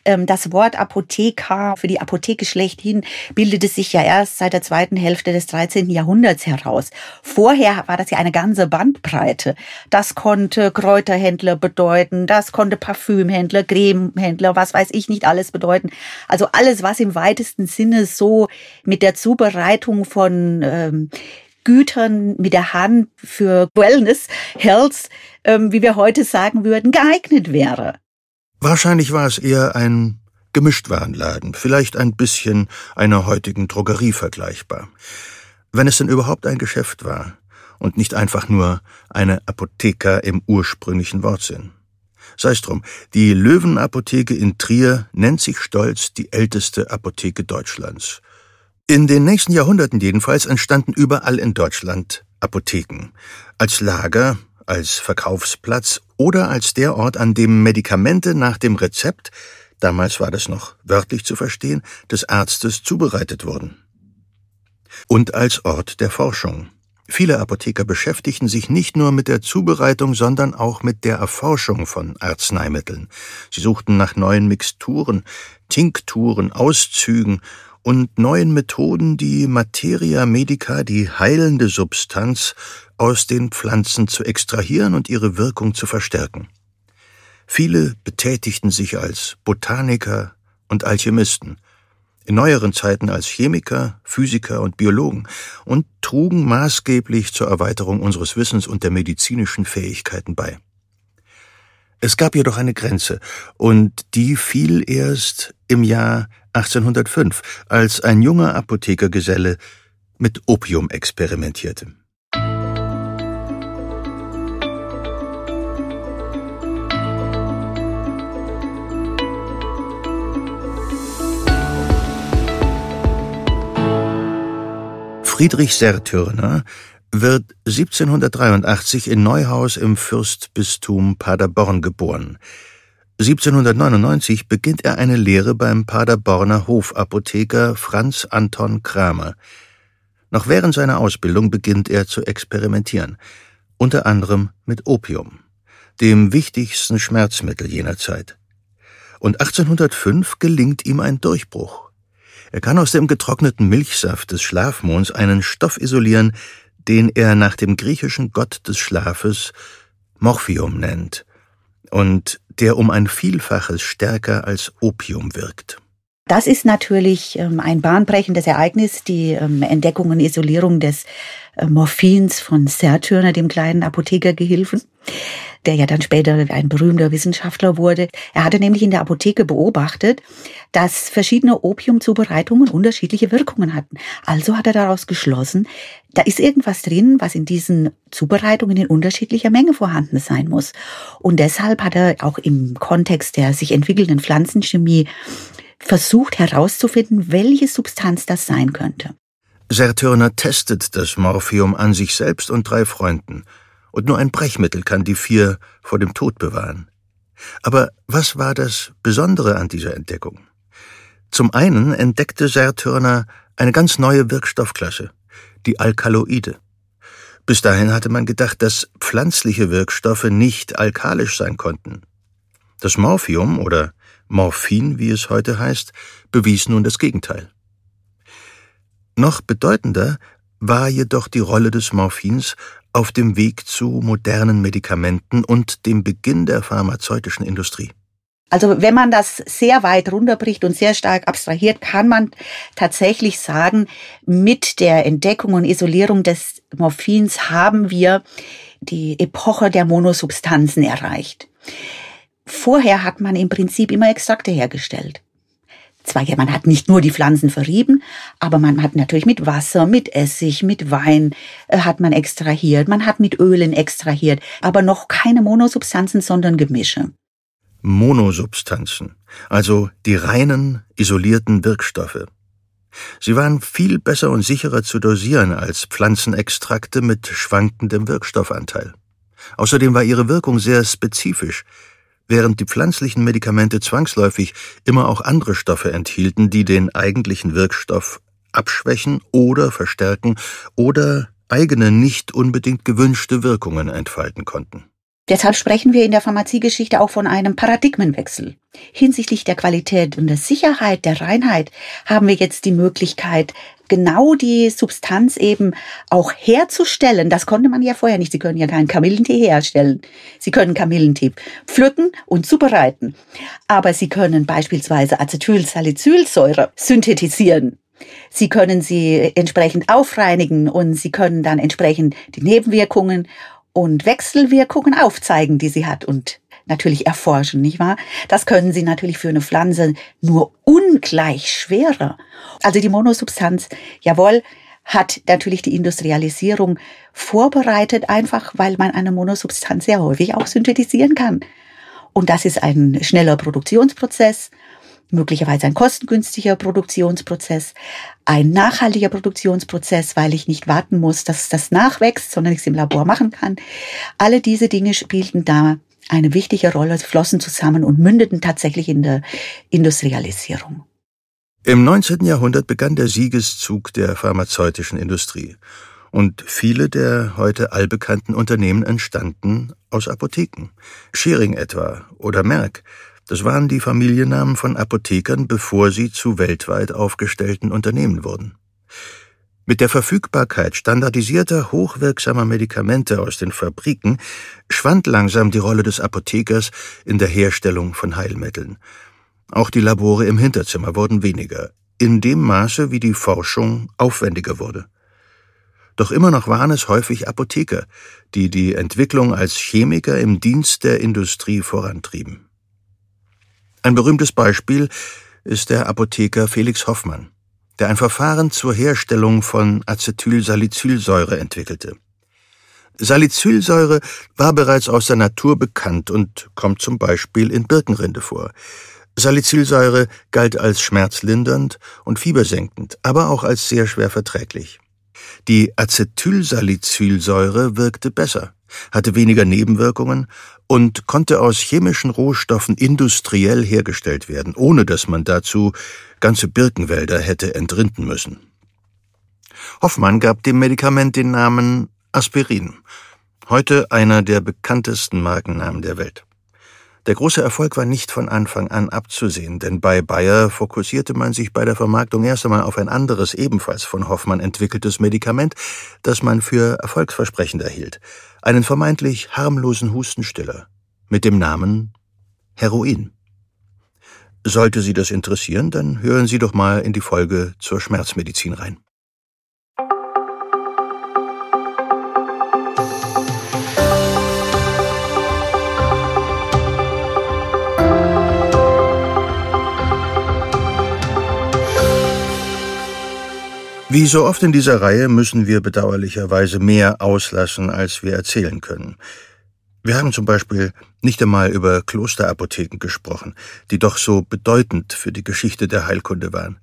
C: Ähm, das Wort Apotheker für die Apotheke schlechthin bildete sich ja erst seit der zweiten Hälfte des 13. Jahrhunderts heraus. Vorher war das ja eine ganze Bandbreite. Das konnte Kräuterhändler bedeuten, das konnte Parfümhändler, Cremehändler, was weiß ich nicht alles bedeuten. Also alles, was im weitesten Sinne so mit der Zubereitung von ähm, Gütern mit der Hand für Wellness, Health, ähm, wie wir heute sagen würden, geeignet wäre.
A: Wahrscheinlich war es eher ein Gemischtwarenladen, vielleicht ein bisschen einer heutigen Drogerie vergleichbar. Wenn es denn überhaupt ein Geschäft war und nicht einfach nur eine Apotheker im ursprünglichen Wortsinn. Sei es drum, die Löwenapotheke in Trier nennt sich stolz die älteste Apotheke Deutschlands in den nächsten Jahrhunderten jedenfalls entstanden überall in Deutschland Apotheken. Als Lager, als Verkaufsplatz oder als der Ort, an dem Medikamente nach dem Rezept, damals war das noch wörtlich zu verstehen, des Arztes zubereitet wurden. Und als Ort der Forschung. Viele Apotheker beschäftigten sich nicht nur mit der Zubereitung, sondern auch mit der Erforschung von Arzneimitteln. Sie suchten nach neuen Mixturen, Tinkturen, Auszügen und neuen Methoden, die Materia medica, die heilende Substanz, aus den Pflanzen zu extrahieren und ihre Wirkung zu verstärken. Viele betätigten sich als Botaniker und Alchemisten, in neueren Zeiten als Chemiker, Physiker und Biologen und trugen maßgeblich zur Erweiterung unseres Wissens und der medizinischen Fähigkeiten bei. Es gab jedoch eine Grenze, und die fiel erst im Jahr 1805, als ein junger Apothekergeselle mit Opium experimentierte. Friedrich Sertürner wird 1783 in Neuhaus im Fürstbistum Paderborn geboren. 1799 beginnt er eine Lehre beim Paderborner Hofapotheker Franz Anton Kramer. Noch während seiner Ausbildung beginnt er zu experimentieren, unter anderem mit Opium, dem wichtigsten Schmerzmittel jener Zeit. Und 1805 gelingt ihm ein Durchbruch. Er kann aus dem getrockneten Milchsaft des Schlafmonds einen Stoff isolieren, den er nach dem griechischen Gott des Schlafes Morphium nennt und der um ein Vielfaches stärker als Opium wirkt.
C: Das ist natürlich ähm, ein bahnbrechendes Ereignis, die ähm, Entdeckung und Isolierung des äh, Morphins von Sertürner, dem kleinen Apothekergehilfen der ja dann später ein berühmter Wissenschaftler wurde. Er hatte nämlich in der Apotheke beobachtet, dass verschiedene Opiumzubereitungen unterschiedliche Wirkungen hatten. Also hat er daraus geschlossen, da ist irgendwas drin, was in diesen Zubereitungen in unterschiedlicher Menge vorhanden sein muss. Und deshalb hat er auch im Kontext der sich entwickelnden Pflanzenchemie versucht herauszufinden, welche Substanz das sein könnte.
A: Sertürner testet das Morphium an sich selbst und drei Freunden und nur ein Brechmittel kann die vier vor dem Tod bewahren. Aber was war das Besondere an dieser Entdeckung? Zum einen entdeckte Sertürner eine ganz neue Wirkstoffklasse, die Alkaloide. Bis dahin hatte man gedacht, dass pflanzliche Wirkstoffe nicht alkalisch sein konnten. Das Morphium oder Morphin, wie es heute heißt, bewies nun das Gegenteil. Noch bedeutender war jedoch die Rolle des Morphins auf dem Weg zu modernen Medikamenten und dem Beginn der pharmazeutischen Industrie.
C: Also wenn man das sehr weit runterbricht und sehr stark abstrahiert, kann man tatsächlich sagen, mit der Entdeckung und Isolierung des Morphins haben wir die Epoche der Monosubstanzen erreicht. Vorher hat man im Prinzip immer Extrakte hergestellt. Zwar ja, man hat nicht nur die Pflanzen verrieben, aber man hat natürlich mit Wasser, mit Essig, mit Wein äh, hat man extrahiert, man hat mit Ölen extrahiert, aber noch keine Monosubstanzen, sondern Gemische.
A: Monosubstanzen, also die reinen, isolierten Wirkstoffe. Sie waren viel besser und sicherer zu dosieren als Pflanzenextrakte mit schwankendem Wirkstoffanteil. Außerdem war ihre Wirkung sehr spezifisch, während die pflanzlichen Medikamente zwangsläufig immer auch andere Stoffe enthielten, die den eigentlichen Wirkstoff abschwächen oder verstärken oder eigene nicht unbedingt gewünschte Wirkungen entfalten konnten.
C: Deshalb sprechen wir in der Pharmaziegeschichte auch von einem Paradigmenwechsel. Hinsichtlich der Qualität und der Sicherheit, der Reinheit haben wir jetzt die Möglichkeit, genau die Substanz eben auch herzustellen. Das konnte man ja vorher nicht. Sie können ja keinen Kamillentee herstellen. Sie können Kamillentee pflücken und zubereiten. Aber Sie können beispielsweise Acetylsalicylsäure synthetisieren. Sie können sie entsprechend aufreinigen und Sie können dann entsprechend die Nebenwirkungen und Wechselwirkungen aufzeigen, die sie hat und natürlich erforschen, nicht wahr? Das können sie natürlich für eine Pflanze nur ungleich schwerer. Also die Monosubstanz, jawohl, hat natürlich die Industrialisierung vorbereitet, einfach weil man eine Monosubstanz sehr häufig auch synthetisieren kann. Und das ist ein schneller Produktionsprozess möglicherweise ein kostengünstiger Produktionsprozess, ein nachhaltiger Produktionsprozess, weil ich nicht warten muss, dass das nachwächst, sondern ich es im Labor machen kann. Alle diese Dinge spielten da eine wichtige Rolle, flossen zusammen und mündeten tatsächlich in der Industrialisierung.
A: Im 19. Jahrhundert begann der Siegeszug der pharmazeutischen Industrie. Und viele der heute allbekannten Unternehmen entstanden aus Apotheken. Schering etwa oder Merck das waren die Familiennamen von Apothekern, bevor sie zu weltweit aufgestellten Unternehmen wurden. Mit der Verfügbarkeit standardisierter, hochwirksamer Medikamente aus den Fabriken schwand langsam die Rolle des Apothekers in der Herstellung von Heilmitteln. Auch die Labore im Hinterzimmer wurden weniger, in dem Maße, wie die Forschung aufwendiger wurde. Doch immer noch waren es häufig Apotheker, die die Entwicklung als Chemiker im Dienst der Industrie vorantrieben. Ein berühmtes Beispiel ist der Apotheker Felix Hoffmann, der ein Verfahren zur Herstellung von Acetylsalicylsäure entwickelte. Salicylsäure war bereits aus der Natur bekannt und kommt zum Beispiel in Birkenrinde vor. Salicylsäure galt als schmerzlindernd und fiebersenkend, aber auch als sehr schwer verträglich. Die Acetylsalicylsäure wirkte besser, hatte weniger Nebenwirkungen und konnte aus chemischen Rohstoffen industriell hergestellt werden, ohne dass man dazu ganze Birkenwälder hätte entrinden müssen. Hoffmann gab dem Medikament den Namen Aspirin, heute einer der bekanntesten Markennamen der Welt. Der große Erfolg war nicht von Anfang an abzusehen, denn bei Bayer fokussierte man sich bei der Vermarktung erst einmal auf ein anderes, ebenfalls von Hoffmann entwickeltes Medikament, das man für erfolgsversprechend erhielt, einen vermeintlich harmlosen Hustenstiller mit dem Namen Heroin. Sollte Sie das interessieren, dann hören Sie doch mal in die Folge zur Schmerzmedizin rein. Wie so oft in dieser Reihe müssen wir bedauerlicherweise mehr auslassen, als wir erzählen können. Wir haben zum Beispiel nicht einmal über Klosterapotheken gesprochen, die doch so bedeutend für die Geschichte der Heilkunde waren.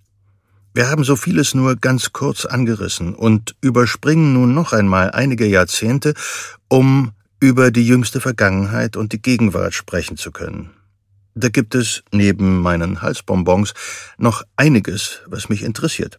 A: Wir haben so vieles nur ganz kurz angerissen und überspringen nun noch einmal einige Jahrzehnte, um über die jüngste Vergangenheit und die Gegenwart sprechen zu können. Da gibt es neben meinen Halsbonbons noch einiges, was mich interessiert.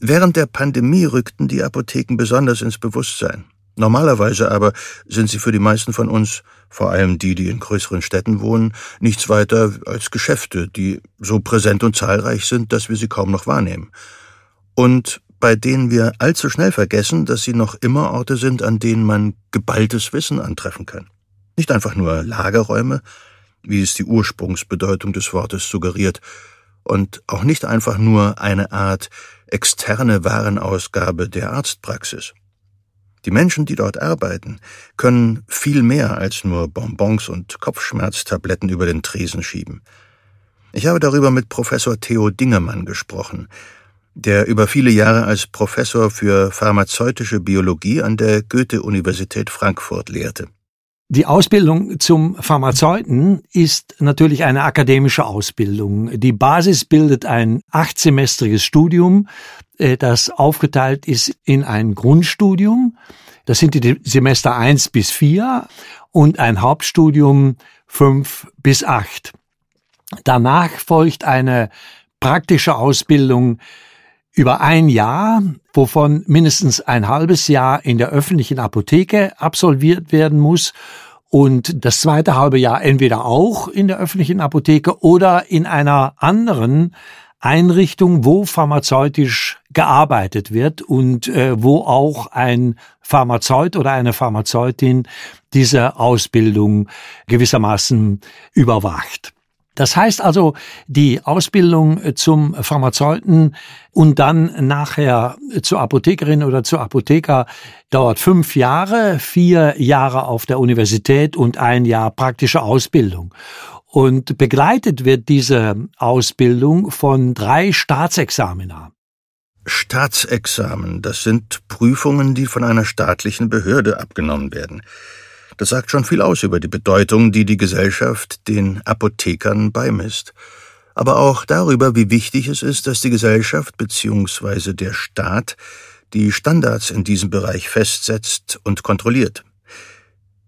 A: Während der Pandemie rückten die Apotheken besonders ins Bewusstsein. Normalerweise aber sind sie für die meisten von uns, vor allem die, die in größeren Städten wohnen, nichts weiter als Geschäfte, die so präsent und zahlreich sind, dass wir sie kaum noch wahrnehmen. Und bei denen wir allzu schnell vergessen, dass sie noch immer Orte sind, an denen man geballtes Wissen antreffen kann. Nicht einfach nur Lagerräume, wie es die Ursprungsbedeutung des Wortes suggeriert, und auch nicht einfach nur eine Art externe Warenausgabe der Arztpraxis. Die Menschen, die dort arbeiten, können viel mehr als nur Bonbons und Kopfschmerztabletten über den Tresen schieben. Ich habe darüber mit Professor Theo Dingemann gesprochen, der über viele Jahre als Professor für pharmazeutische Biologie an der Goethe-Universität Frankfurt lehrte.
E: Die Ausbildung zum Pharmazeuten ist natürlich eine akademische Ausbildung. Die Basis bildet ein achtsemestriges Studium, äh, das aufgeteilt ist in ein Grundstudium, Das sind die Semester eins bis vier und ein Hauptstudium fünf bis acht. Danach folgt eine praktische Ausbildung über ein Jahr, wovon mindestens ein halbes Jahr in der öffentlichen Apotheke absolviert werden muss und das zweite halbe Jahr entweder auch in der öffentlichen Apotheke oder in einer anderen Einrichtung, wo pharmazeutisch gearbeitet wird und äh, wo auch ein Pharmazeut oder eine Pharmazeutin diese Ausbildung gewissermaßen überwacht. Das heißt also, die Ausbildung zum Pharmazeuten und dann nachher zur Apothekerin oder zur Apotheker dauert fünf Jahre, vier Jahre auf der Universität und ein Jahr praktische Ausbildung. Und begleitet wird diese Ausbildung von drei Staatsexamina.
A: Staatsexamen, das sind Prüfungen, die von einer staatlichen Behörde abgenommen werden. Das sagt schon viel aus über die Bedeutung, die die Gesellschaft den Apothekern beimisst. Aber auch darüber, wie wichtig es ist, dass die Gesellschaft bzw. der Staat die Standards in diesem Bereich festsetzt und kontrolliert.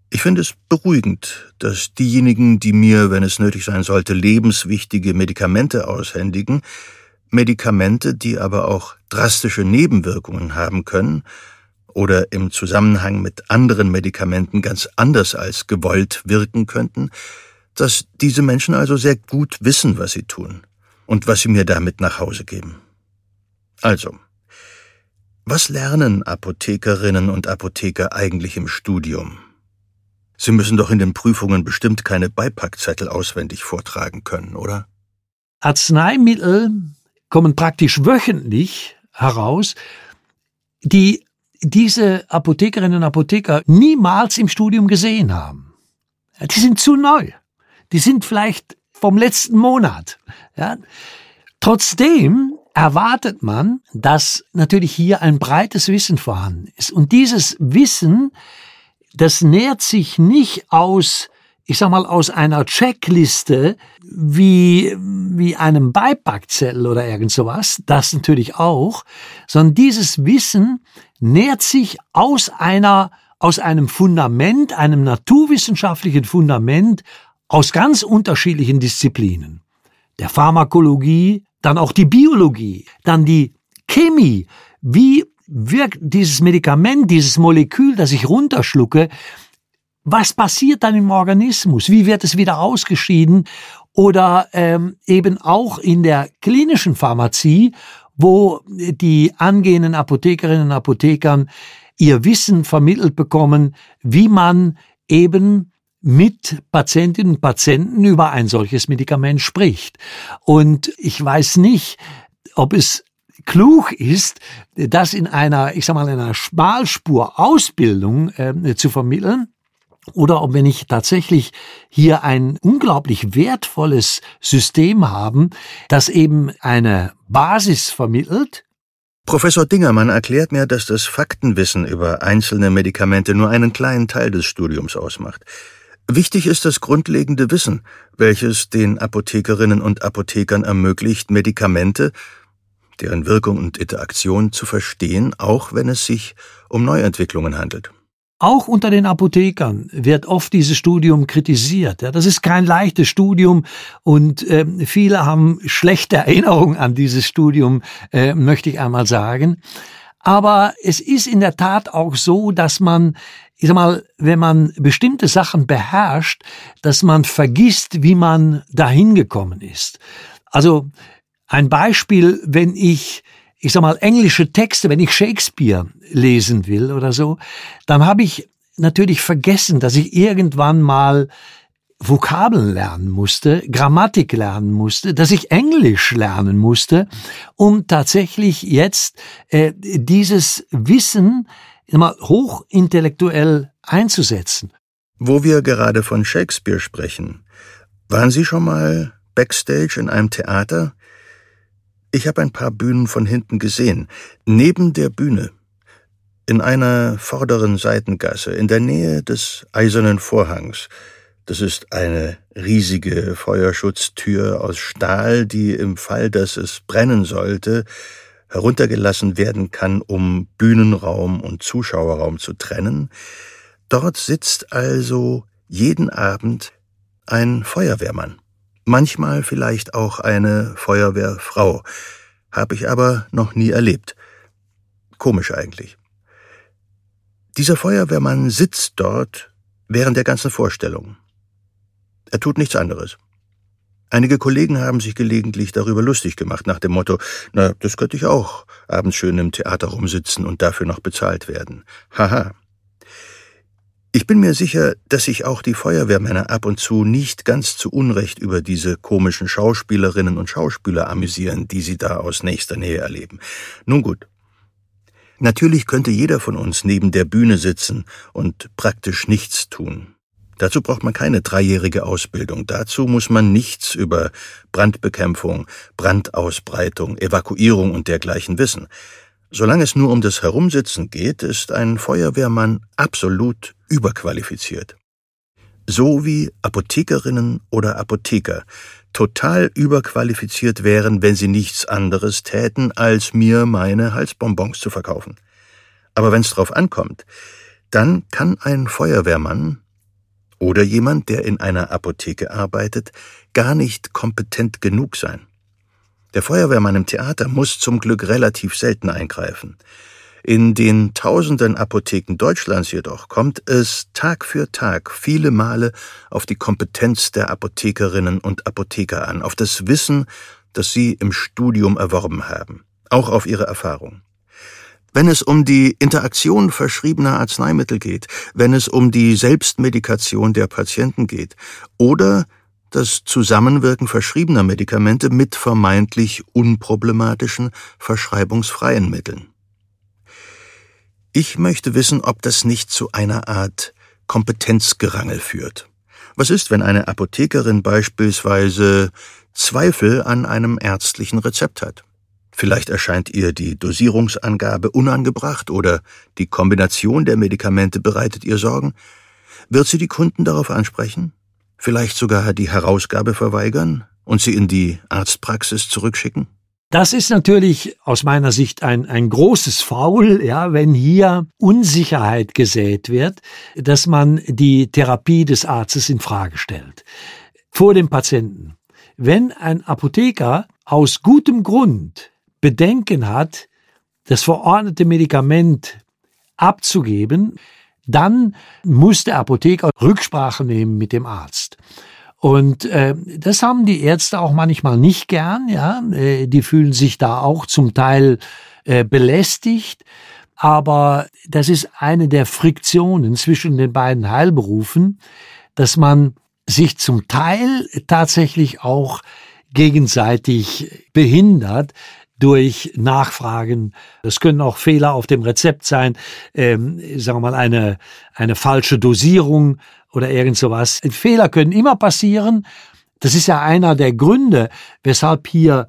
A: Ich finde es beruhigend, dass diejenigen, die mir, wenn es nötig sein sollte, lebenswichtige Medikamente aushändigen, Medikamente, die aber auch drastische Nebenwirkungen haben können, oder im Zusammenhang mit anderen Medikamenten ganz anders als gewollt wirken könnten, dass diese Menschen also sehr gut wissen, was sie tun und was sie mir damit nach Hause geben. Also, was lernen Apothekerinnen und Apotheker eigentlich im Studium? Sie müssen doch in den Prüfungen bestimmt keine Beipackzettel auswendig vortragen können, oder?
E: Arzneimittel kommen praktisch wöchentlich heraus, die diese Apothekerinnen und Apotheker niemals im Studium gesehen haben. Die sind zu neu. Die sind vielleicht vom letzten Monat. Ja. Trotzdem erwartet man, dass natürlich hier ein breites Wissen vorhanden ist. Und dieses Wissen, das nährt sich nicht aus ich sag mal, aus einer Checkliste wie, wie einem Beipackzettel oder irgend sowas, das natürlich auch, sondern dieses Wissen nährt sich aus einer, aus einem Fundament, einem naturwissenschaftlichen Fundament aus ganz unterschiedlichen Disziplinen. Der Pharmakologie, dann auch die Biologie, dann die Chemie. Wie wirkt dieses Medikament, dieses Molekül, das ich runterschlucke, was passiert dann im Organismus? Wie wird es wieder ausgeschieden? Oder ähm, eben auch in der klinischen Pharmazie, wo die angehenden Apothekerinnen und Apothekern ihr Wissen vermittelt bekommen, wie man eben mit Patientinnen und Patienten über ein solches Medikament spricht. Und ich weiß nicht, ob es klug ist, das in einer, ich sag mal, einer Schmalspur Ausbildung äh, zu vermitteln, oder ob wir nicht tatsächlich hier ein unglaublich wertvolles System haben, das eben eine Basis vermittelt.
A: Professor Dingermann erklärt mir, dass das Faktenwissen über einzelne Medikamente nur einen kleinen Teil des Studiums ausmacht. Wichtig ist das grundlegende Wissen, welches den Apothekerinnen und Apothekern ermöglicht, Medikamente, deren Wirkung und Interaktion zu verstehen, auch wenn es sich um Neuentwicklungen handelt.
E: Auch unter den Apothekern wird oft dieses Studium kritisiert. Ja, das ist kein leichtes Studium und äh, viele haben schlechte <laughs> Erinnerungen an dieses Studium, äh, möchte ich einmal sagen. Aber es ist in der Tat auch so, dass man, ich sag mal, wenn man bestimmte Sachen beherrscht, dass man vergisst, wie man dahin gekommen ist. Also ein Beispiel, wenn ich ich sag mal, englische Texte, wenn ich Shakespeare lesen will oder so, dann habe ich natürlich vergessen, dass ich irgendwann mal Vokabeln lernen musste, Grammatik lernen musste, dass ich Englisch lernen musste, um tatsächlich jetzt äh, dieses Wissen immer hochintellektuell einzusetzen.
A: Wo wir gerade von Shakespeare sprechen, waren Sie schon mal backstage in einem Theater? Ich habe ein paar Bühnen von hinten gesehen. Neben der Bühne, in einer vorderen Seitengasse, in der Nähe des Eisernen Vorhangs. Das ist eine riesige Feuerschutztür aus Stahl, die im Fall, dass es brennen sollte, heruntergelassen werden kann, um Bühnenraum und Zuschauerraum zu trennen. Dort sitzt also jeden Abend ein Feuerwehrmann, manchmal vielleicht auch eine Feuerwehrfrau, habe ich aber noch nie erlebt. Komisch eigentlich. Dieser Feuerwehrmann sitzt dort während der ganzen Vorstellung. Er tut nichts anderes. Einige Kollegen haben sich gelegentlich darüber lustig gemacht, nach dem Motto, na, das könnte ich auch, abends schön im Theater rumsitzen und dafür noch bezahlt werden. Haha. Ich bin mir sicher, dass sich auch die Feuerwehrmänner ab und zu nicht ganz zu Unrecht über diese komischen Schauspielerinnen und Schauspieler amüsieren, die sie da aus nächster Nähe erleben. Nun gut. Natürlich könnte jeder von uns neben der Bühne sitzen und praktisch nichts tun. Dazu braucht man keine dreijährige Ausbildung. Dazu muss man nichts über Brandbekämpfung, Brandausbreitung, Evakuierung und dergleichen wissen. Solange es nur um das Herumsitzen geht, ist ein Feuerwehrmann absolut überqualifiziert. So wie Apothekerinnen oder Apotheker total überqualifiziert wären, wenn sie nichts anderes täten, als mir meine Halsbonbons zu verkaufen. Aber wenn es drauf ankommt, dann kann ein Feuerwehrmann oder jemand, der in einer Apotheke arbeitet, gar nicht kompetent genug sein. Der Feuerwehrmann im Theater muss zum Glück relativ selten eingreifen. In den tausenden Apotheken Deutschlands jedoch kommt es Tag für Tag viele Male auf die Kompetenz der Apothekerinnen und Apotheker an, auf das Wissen, das sie im Studium erworben haben, auch auf ihre Erfahrung. Wenn es um die Interaktion verschriebener Arzneimittel geht, wenn es um die Selbstmedikation der Patienten geht oder das Zusammenwirken verschriebener Medikamente mit vermeintlich unproblematischen, verschreibungsfreien Mitteln. Ich möchte wissen, ob das nicht zu einer Art Kompetenzgerangel führt. Was ist, wenn eine Apothekerin beispielsweise Zweifel an einem ärztlichen Rezept hat? Vielleicht erscheint ihr die Dosierungsangabe unangebracht oder die Kombination der Medikamente bereitet ihr Sorgen. Wird sie die Kunden darauf ansprechen? Vielleicht sogar die Herausgabe verweigern und sie in die Arztpraxis zurückschicken?
E: Das ist natürlich aus meiner Sicht ein, ein großes Faul, ja, wenn hier Unsicherheit gesät wird, dass man die Therapie des Arztes in Frage stellt. Vor dem Patienten. Wenn ein Apotheker aus gutem Grund Bedenken hat, das verordnete Medikament abzugeben, dann muss der Apotheker Rücksprache nehmen mit dem Arzt. Und äh, das haben die Ärzte auch manchmal nicht gern, ja. Äh, die fühlen sich da auch zum Teil äh, belästigt. Aber das ist eine der Friktionen zwischen den beiden Heilberufen, dass man sich zum Teil tatsächlich auch gegenseitig behindert, durch Nachfragen. Das können auch Fehler auf dem Rezept sein, ähm, sagen wir mal eine, eine falsche Dosierung oder irgend sowas. Fehler können immer passieren. Das ist ja einer der Gründe, weshalb hier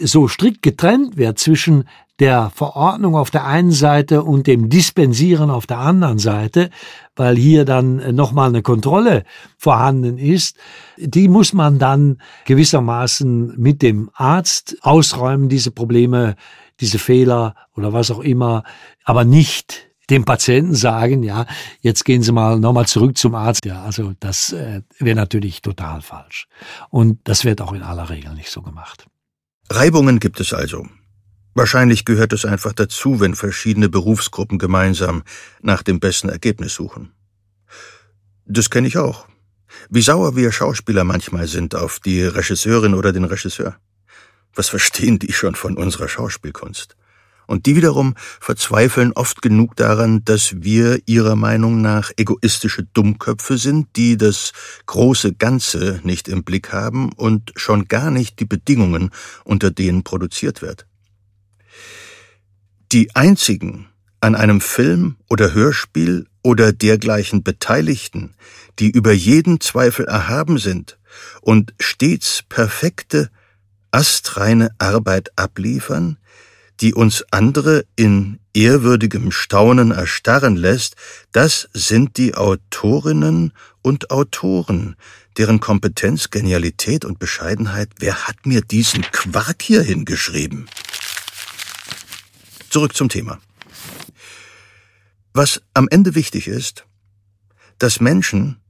E: so strikt getrennt wird zwischen der Verordnung auf der einen Seite und dem Dispensieren auf der anderen Seite, weil hier dann nochmal eine Kontrolle vorhanden ist. Die muss man dann gewissermaßen mit dem Arzt ausräumen, diese Probleme, diese Fehler oder was auch immer, aber nicht dem Patienten sagen, ja, jetzt gehen Sie mal nochmal zurück zum Arzt. Ja, also das äh, wäre natürlich total falsch. Und das wird auch in aller Regel nicht so gemacht.
A: Reibungen gibt es also. Wahrscheinlich gehört es einfach dazu, wenn verschiedene Berufsgruppen gemeinsam nach dem besten Ergebnis suchen. Das kenne ich auch. Wie sauer wir Schauspieler manchmal sind auf die Regisseurin oder den Regisseur. Was verstehen die schon von unserer Schauspielkunst? Und die wiederum verzweifeln oft genug daran, dass wir ihrer Meinung nach egoistische Dummköpfe sind, die das große Ganze nicht im Blick haben und schon gar nicht die Bedingungen, unter denen produziert wird. Die einzigen an einem Film oder Hörspiel oder dergleichen Beteiligten, die über jeden Zweifel erhaben sind und stets perfekte, astreine Arbeit abliefern, die uns andere in ehrwürdigem Staunen erstarren lässt, das sind die Autorinnen und Autoren, deren Kompetenz, Genialität und Bescheidenheit, wer hat mir diesen Quark hier hingeschrieben? Zurück zum Thema. Was am Ende wichtig ist, dass Menschen,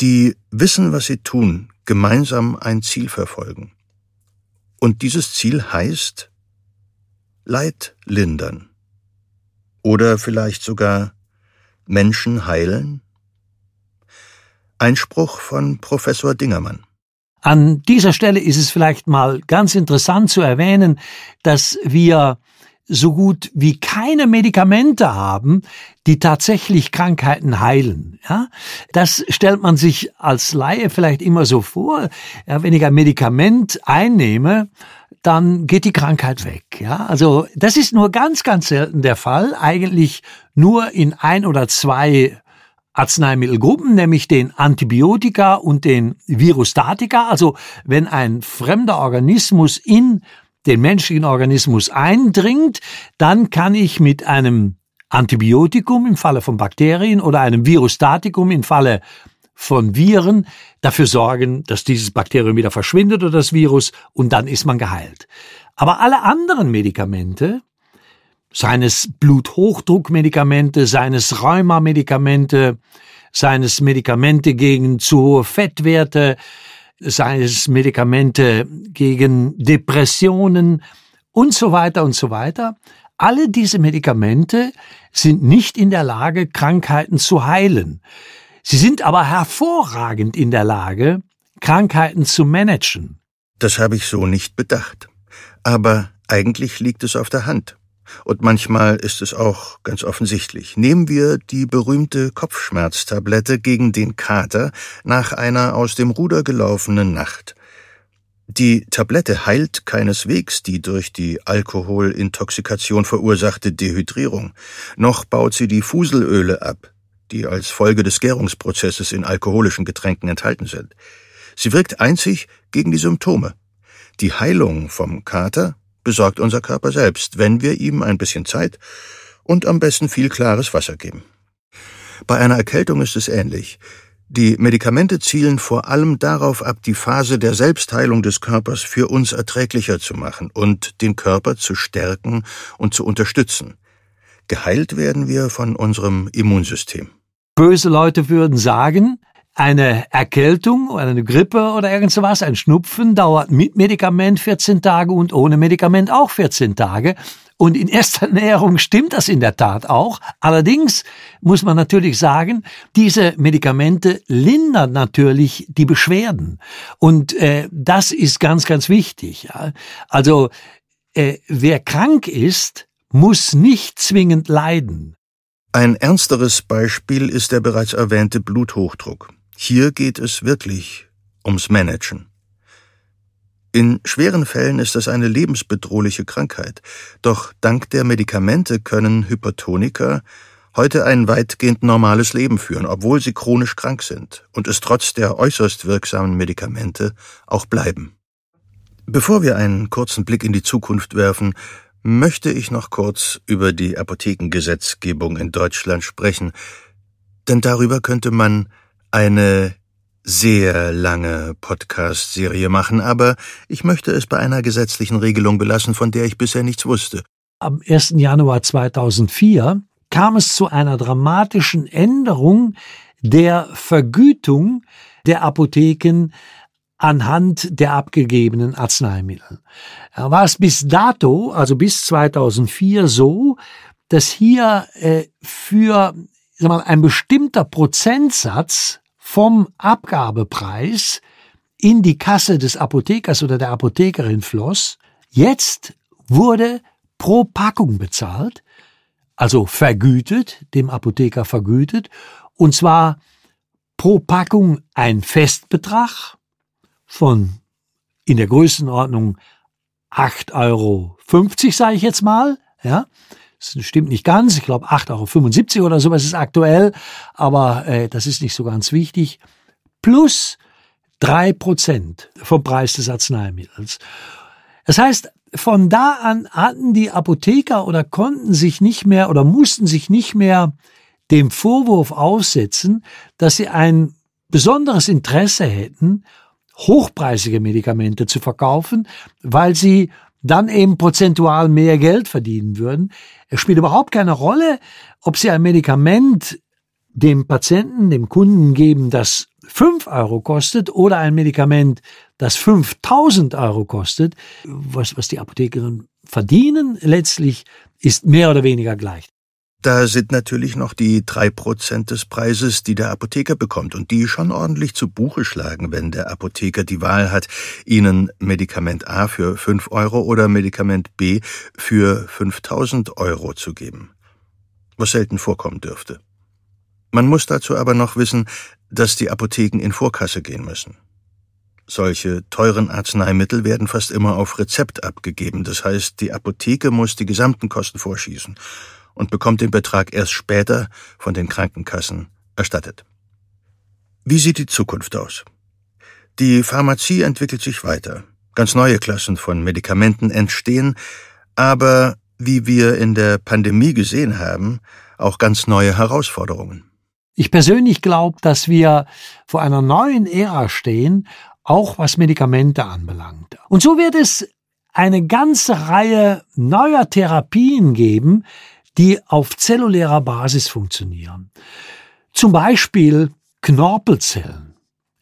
A: die wissen, was sie tun, gemeinsam ein Ziel verfolgen. Und dieses Ziel heißt Leid lindern. Oder vielleicht sogar Menschen heilen? Einspruch von Professor Dingermann.
E: An dieser Stelle ist es vielleicht mal ganz interessant zu erwähnen, dass wir so gut wie keine Medikamente haben, die tatsächlich Krankheiten heilen. Ja, das stellt man sich als Laie vielleicht immer so vor. Ja, wenn ich ein Medikament einnehme, dann geht die Krankheit weg. Ja, also das ist nur ganz, ganz selten der Fall. Eigentlich nur in ein oder zwei Arzneimittelgruppen, nämlich den Antibiotika und den Virostatika. Also wenn ein fremder Organismus in den menschlichen Organismus eindringt, dann kann ich mit einem Antibiotikum im Falle von Bakterien oder einem Virostatikum im Falle von Viren dafür sorgen, dass dieses Bakterium wieder verschwindet oder das Virus und dann ist man geheilt. Aber alle anderen Medikamente, seines Bluthochdruckmedikamente, seines Rheumamedikamente, seines Medikamente gegen zu hohe Fettwerte, seien es Medikamente gegen Depressionen und so weiter und so weiter. Alle diese Medikamente sind nicht in der Lage, Krankheiten zu heilen. Sie sind aber hervorragend in der Lage, Krankheiten zu managen.
A: Das habe ich so nicht bedacht. Aber eigentlich liegt es auf der Hand. Und manchmal ist es auch ganz offensichtlich. Nehmen wir die berühmte Kopfschmerztablette gegen den Kater nach einer aus dem Ruder gelaufenen Nacht. Die Tablette heilt keineswegs die durch die Alkoholintoxikation verursachte Dehydrierung, noch baut sie die Fuselöle ab, die als Folge des Gärungsprozesses in alkoholischen Getränken enthalten sind. Sie wirkt einzig gegen die Symptome. Die Heilung vom Kater besorgt unser Körper selbst, wenn wir ihm ein bisschen Zeit und am besten viel klares Wasser geben. Bei einer Erkältung ist es ähnlich. Die Medikamente zielen vor allem darauf ab, die Phase der Selbstheilung des Körpers für uns erträglicher zu machen und den Körper zu stärken und zu unterstützen. Geheilt werden wir von unserem Immunsystem.
E: Böse Leute würden sagen, eine Erkältung oder eine Grippe oder irgend sowas, ein Schnupfen dauert mit Medikament 14 Tage und ohne Medikament auch 14 Tage. Und in erster <laughs> Näherung stimmt das in der Tat auch. Allerdings muss man natürlich sagen, diese Medikamente lindern natürlich die Beschwerden. Und äh, das ist ganz, ganz wichtig. Ja. Also äh, wer krank ist, muss nicht zwingend leiden.
A: Ein ernsteres Beispiel ist der bereits erwähnte Bluthochdruck. Hier geht es wirklich ums Managen. In schweren Fällen ist das eine lebensbedrohliche Krankheit, doch dank der Medikamente können Hypertoniker heute ein weitgehend normales Leben führen, obwohl sie chronisch krank sind und es trotz der äußerst wirksamen Medikamente auch bleiben. Bevor wir einen kurzen Blick in die Zukunft werfen, möchte ich noch kurz über die Apothekengesetzgebung in Deutschland sprechen, denn darüber könnte man eine sehr lange Podcast-Serie machen, aber ich möchte es bei einer gesetzlichen Regelung belassen, von der ich bisher nichts wusste.
E: Am 1. Januar 2004 kam es zu einer dramatischen Änderung der Vergütung der Apotheken anhand der abgegebenen Arzneimittel. War es bis dato, also bis 2004 so, dass hier äh, für mal, ein bestimmter Prozentsatz vom Abgabepreis in die Kasse des Apothekers oder der Apothekerin floss. Jetzt wurde pro Packung bezahlt, also vergütet, dem Apotheker vergütet, und zwar pro Packung ein Festbetrag von in der Größenordnung 8,50 Euro, sage ich jetzt mal, ja, das stimmt nicht ganz. Ich glaube 8,75 Euro oder sowas ist aktuell, aber äh, das ist nicht so ganz wichtig. Plus drei Prozent vom Preis des Arzneimittels. Das heißt, von da an hatten die Apotheker oder konnten sich nicht mehr oder mussten sich nicht mehr dem Vorwurf aussetzen, dass sie ein besonderes Interesse hätten, hochpreisige Medikamente zu verkaufen, weil sie dann eben prozentual mehr Geld verdienen würden. Es spielt überhaupt keine Rolle, ob sie ein Medikament dem Patienten, dem Kunden geben, das 5 Euro kostet oder ein Medikament, das 5000 Euro kostet. Was, was die Apothekerinnen verdienen letztlich ist mehr oder weniger gleich.
A: Da sind natürlich noch die drei Prozent des Preises, die der Apotheker bekommt und die schon ordentlich zu Buche schlagen, wenn der Apotheker die Wahl hat, Ihnen Medikament A für fünf Euro oder Medikament B für 5000 Euro zu geben. Was selten vorkommen dürfte. Man muss dazu aber noch wissen, dass die Apotheken in Vorkasse gehen müssen. Solche teuren Arzneimittel werden fast immer auf Rezept abgegeben, das heißt, die Apotheke muss die gesamten Kosten vorschießen und bekommt den Betrag erst später von den Krankenkassen erstattet. Wie sieht die Zukunft aus? Die Pharmazie entwickelt sich weiter. Ganz neue Klassen von Medikamenten entstehen, aber wie wir in der Pandemie gesehen haben, auch ganz neue Herausforderungen.
E: Ich persönlich glaube, dass wir vor einer neuen Ära stehen, auch was Medikamente anbelangt. Und so wird es eine ganze Reihe neuer Therapien geben, die auf zellulärer Basis funktionieren. Zum Beispiel Knorpelzellen,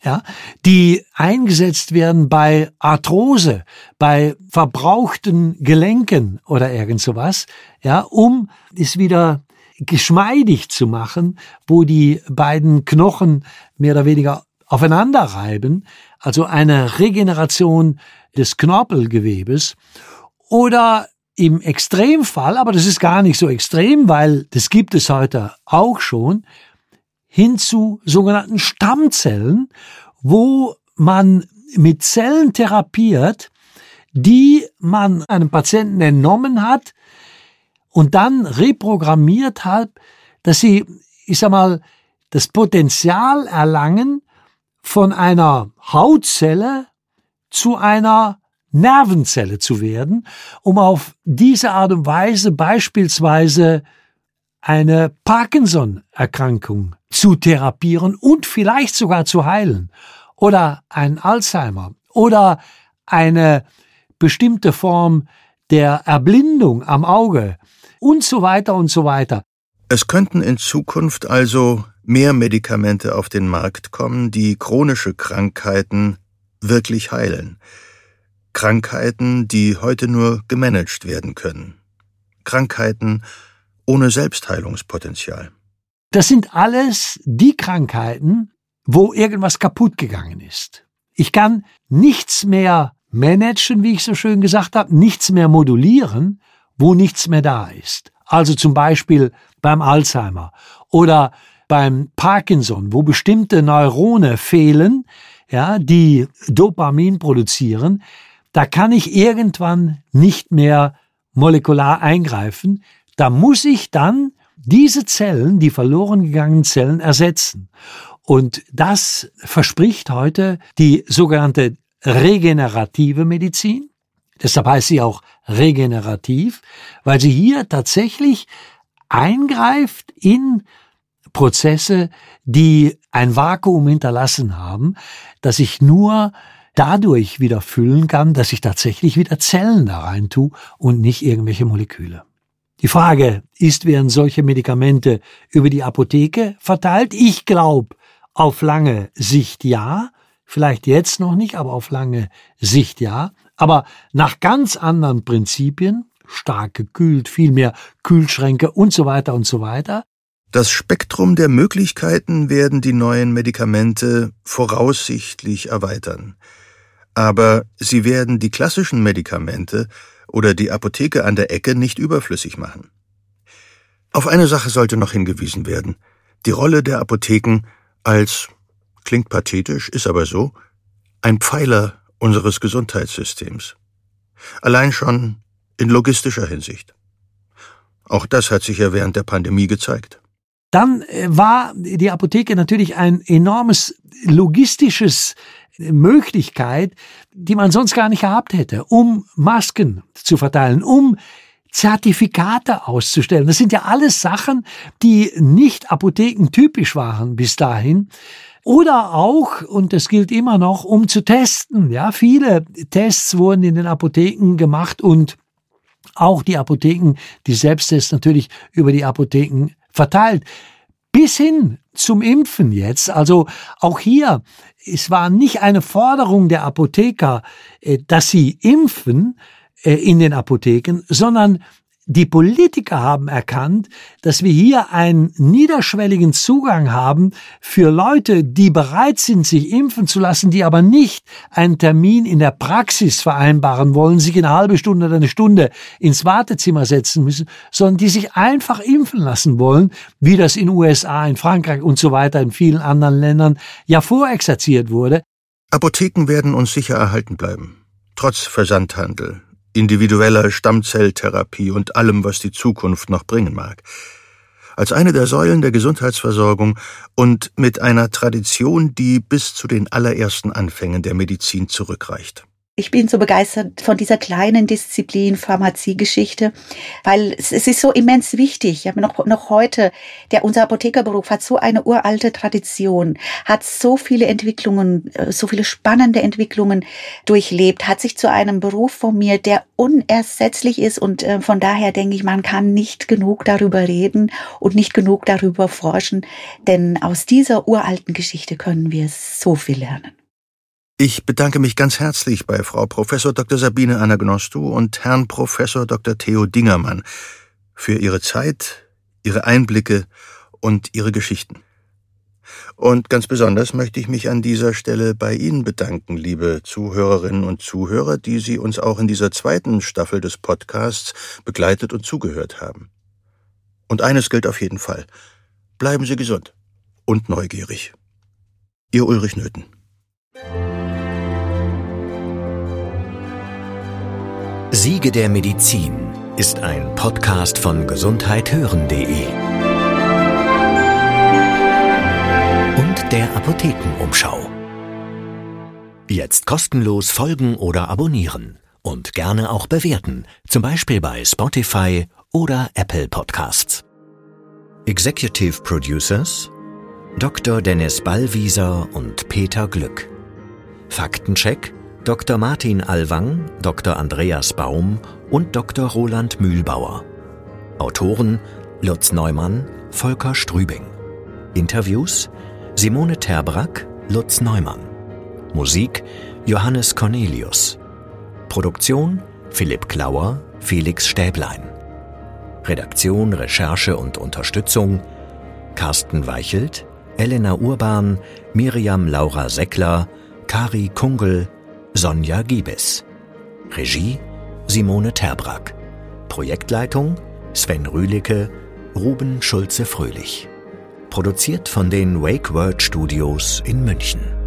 E: ja, die eingesetzt werden bei Arthrose, bei verbrauchten Gelenken oder irgend sowas, ja, um es wieder geschmeidig zu machen, wo die beiden Knochen mehr oder weniger aufeinander reiben, also eine Regeneration des Knorpelgewebes oder im Extremfall, aber das ist gar nicht so extrem, weil das gibt es heute auch schon, hin zu sogenannten Stammzellen, wo man mit Zellen therapiert, die man einem Patienten entnommen hat und dann reprogrammiert hat, dass sie, ich sag mal, das Potenzial erlangen, von einer Hautzelle zu einer Nervenzelle zu werden, um auf diese Art und Weise beispielsweise eine Parkinson-Erkrankung zu therapieren und vielleicht sogar zu heilen oder ein Alzheimer oder eine bestimmte Form der Erblindung am Auge und so weiter und so weiter.
A: Es könnten in Zukunft also mehr Medikamente auf den Markt kommen, die chronische Krankheiten wirklich heilen. Krankheiten, die heute nur gemanagt werden können. Krankheiten ohne Selbstheilungspotenzial.
E: Das sind alles die Krankheiten, wo irgendwas kaputt gegangen ist. Ich kann nichts mehr managen, wie ich so schön gesagt habe, nichts mehr modulieren, wo nichts mehr da ist. Also zum Beispiel beim Alzheimer oder beim Parkinson, wo bestimmte Neurone fehlen, ja, die Dopamin produzieren, da kann ich irgendwann nicht mehr molekular eingreifen. Da muss ich dann diese Zellen, die verloren gegangenen Zellen ersetzen. Und das verspricht heute die sogenannte regenerative Medizin. Deshalb heißt sie auch regenerativ, weil sie hier tatsächlich eingreift in Prozesse, die ein Vakuum hinterlassen haben, dass ich nur dadurch wieder füllen kann, dass ich tatsächlich wieder Zellen da rein tue und nicht irgendwelche Moleküle. Die Frage ist, werden solche Medikamente über die Apotheke verteilt? Ich glaube, auf lange Sicht ja. Vielleicht jetzt noch nicht, aber auf lange Sicht ja. Aber nach ganz anderen Prinzipien, stark gekühlt, viel mehr Kühlschränke und so weiter und so weiter.
A: Das Spektrum der Möglichkeiten werden die neuen Medikamente voraussichtlich erweitern aber sie werden die klassischen Medikamente oder die Apotheke an der Ecke nicht überflüssig machen. Auf eine Sache sollte noch hingewiesen werden. Die Rolle der Apotheken als, klingt pathetisch, ist aber so, ein Pfeiler unseres Gesundheitssystems. Allein schon in logistischer Hinsicht. Auch das hat sich ja während der Pandemie gezeigt.
E: Dann äh, war die Apotheke natürlich ein enormes logistisches Möglichkeit, die man sonst gar nicht gehabt hätte, um Masken zu verteilen, um Zertifikate auszustellen. Das sind ja alles Sachen, die nicht apothekentypisch waren bis dahin. Oder auch, und das gilt immer noch, um zu testen. Ja, viele Tests wurden in den Apotheken gemacht und auch die Apotheken, die Selbsttests natürlich über die Apotheken verteilt. Bis hin zum Impfen jetzt. Also auch hier, es war nicht eine Forderung der Apotheker, äh, dass sie impfen äh, in den Apotheken, sondern die Politiker haben erkannt, dass wir hier einen niederschwelligen Zugang haben für Leute, die bereit sind, sich impfen zu lassen, die aber nicht einen Termin in der Praxis vereinbaren wollen, sich eine halbe Stunde oder eine Stunde ins Wartezimmer setzen müssen, sondern die sich einfach impfen lassen wollen, wie das in USA, in Frankreich und so weiter, in vielen anderen Ländern ja vorexerziert wurde.
A: Apotheken werden uns sicher erhalten bleiben. Trotz Versandhandel, individueller Stammzelltherapie und allem, was die Zukunft noch bringen mag. Als eine der Säulen der Gesundheitsversorgung und mit einer Tradition, die bis zu den allerersten Anfängen der Medizin zurückreicht.
C: Ich bin so begeistert von dieser kleinen Disziplin Pharmaziegeschichte, weil es, ist so immens wichtig. Ja, noch, noch heute, der, unser Apothekerberuf hat so eine uralte Tradition, hat so viele Entwicklungen, äh, so viele spannende Entwicklungen durchlebt, hat sich zu einem Beruf formiert, der unersetzlich ist und äh, von daher denke ich, man kann nicht genug darüber reden und nicht genug darüber forschen, denn aus dieser uralten Geschichte können wir so viel lernen.
A: Ich bedanke mich ganz herzlich bei Frau Professor Dr. Sabine Anagnostu und Herrn Professor Dr. Theo Dingermann für ihre Zeit, ihre Einblicke und ihre Geschichten. Und ganz besonders möchte ich mich an dieser Stelle bei Ihnen bedanken, liebe Zuhörerinnen und Zuhörer, die Sie uns auch in dieser zweiten Staffel des Podcasts begleitet und zugehört haben. Und eines gilt auf jeden Fall. Bleiben Sie gesund und neugierig. Ihr Ulrich Nöthen.
B: Siege der Medizin ist ein Podcast von gesundheithören.de und der Apothekenumschau. Jetzt kostenlos folgen oder abonnieren und gerne auch bewerten, zum Beispiel bei Spotify oder Apple Podcasts. Executive Producers Dr. Dennis Ballwieser und Peter Glück. Faktencheck Dr. Martin Alwang, Dr. Andreas Baum und Dr. Roland Mühlbauer. Autoren Lutz Neumann, Volker Strübing. Interviews Simone Terbrack, Lutz Neumann. Musik Johannes Cornelius. Produktion Philipp Klauer, Felix Stäblein. Redaktion, Recherche und Unterstützung Carsten Weichelt, Elena Urban, Miriam Laura Seckler, Kari Kungel, Sonja Giebes. Regie Simone Terbrack. Projektleitung Sven Rühlicke, Ruben Schulze-Fröhlich. Produziert von den Wake Word Studios in München.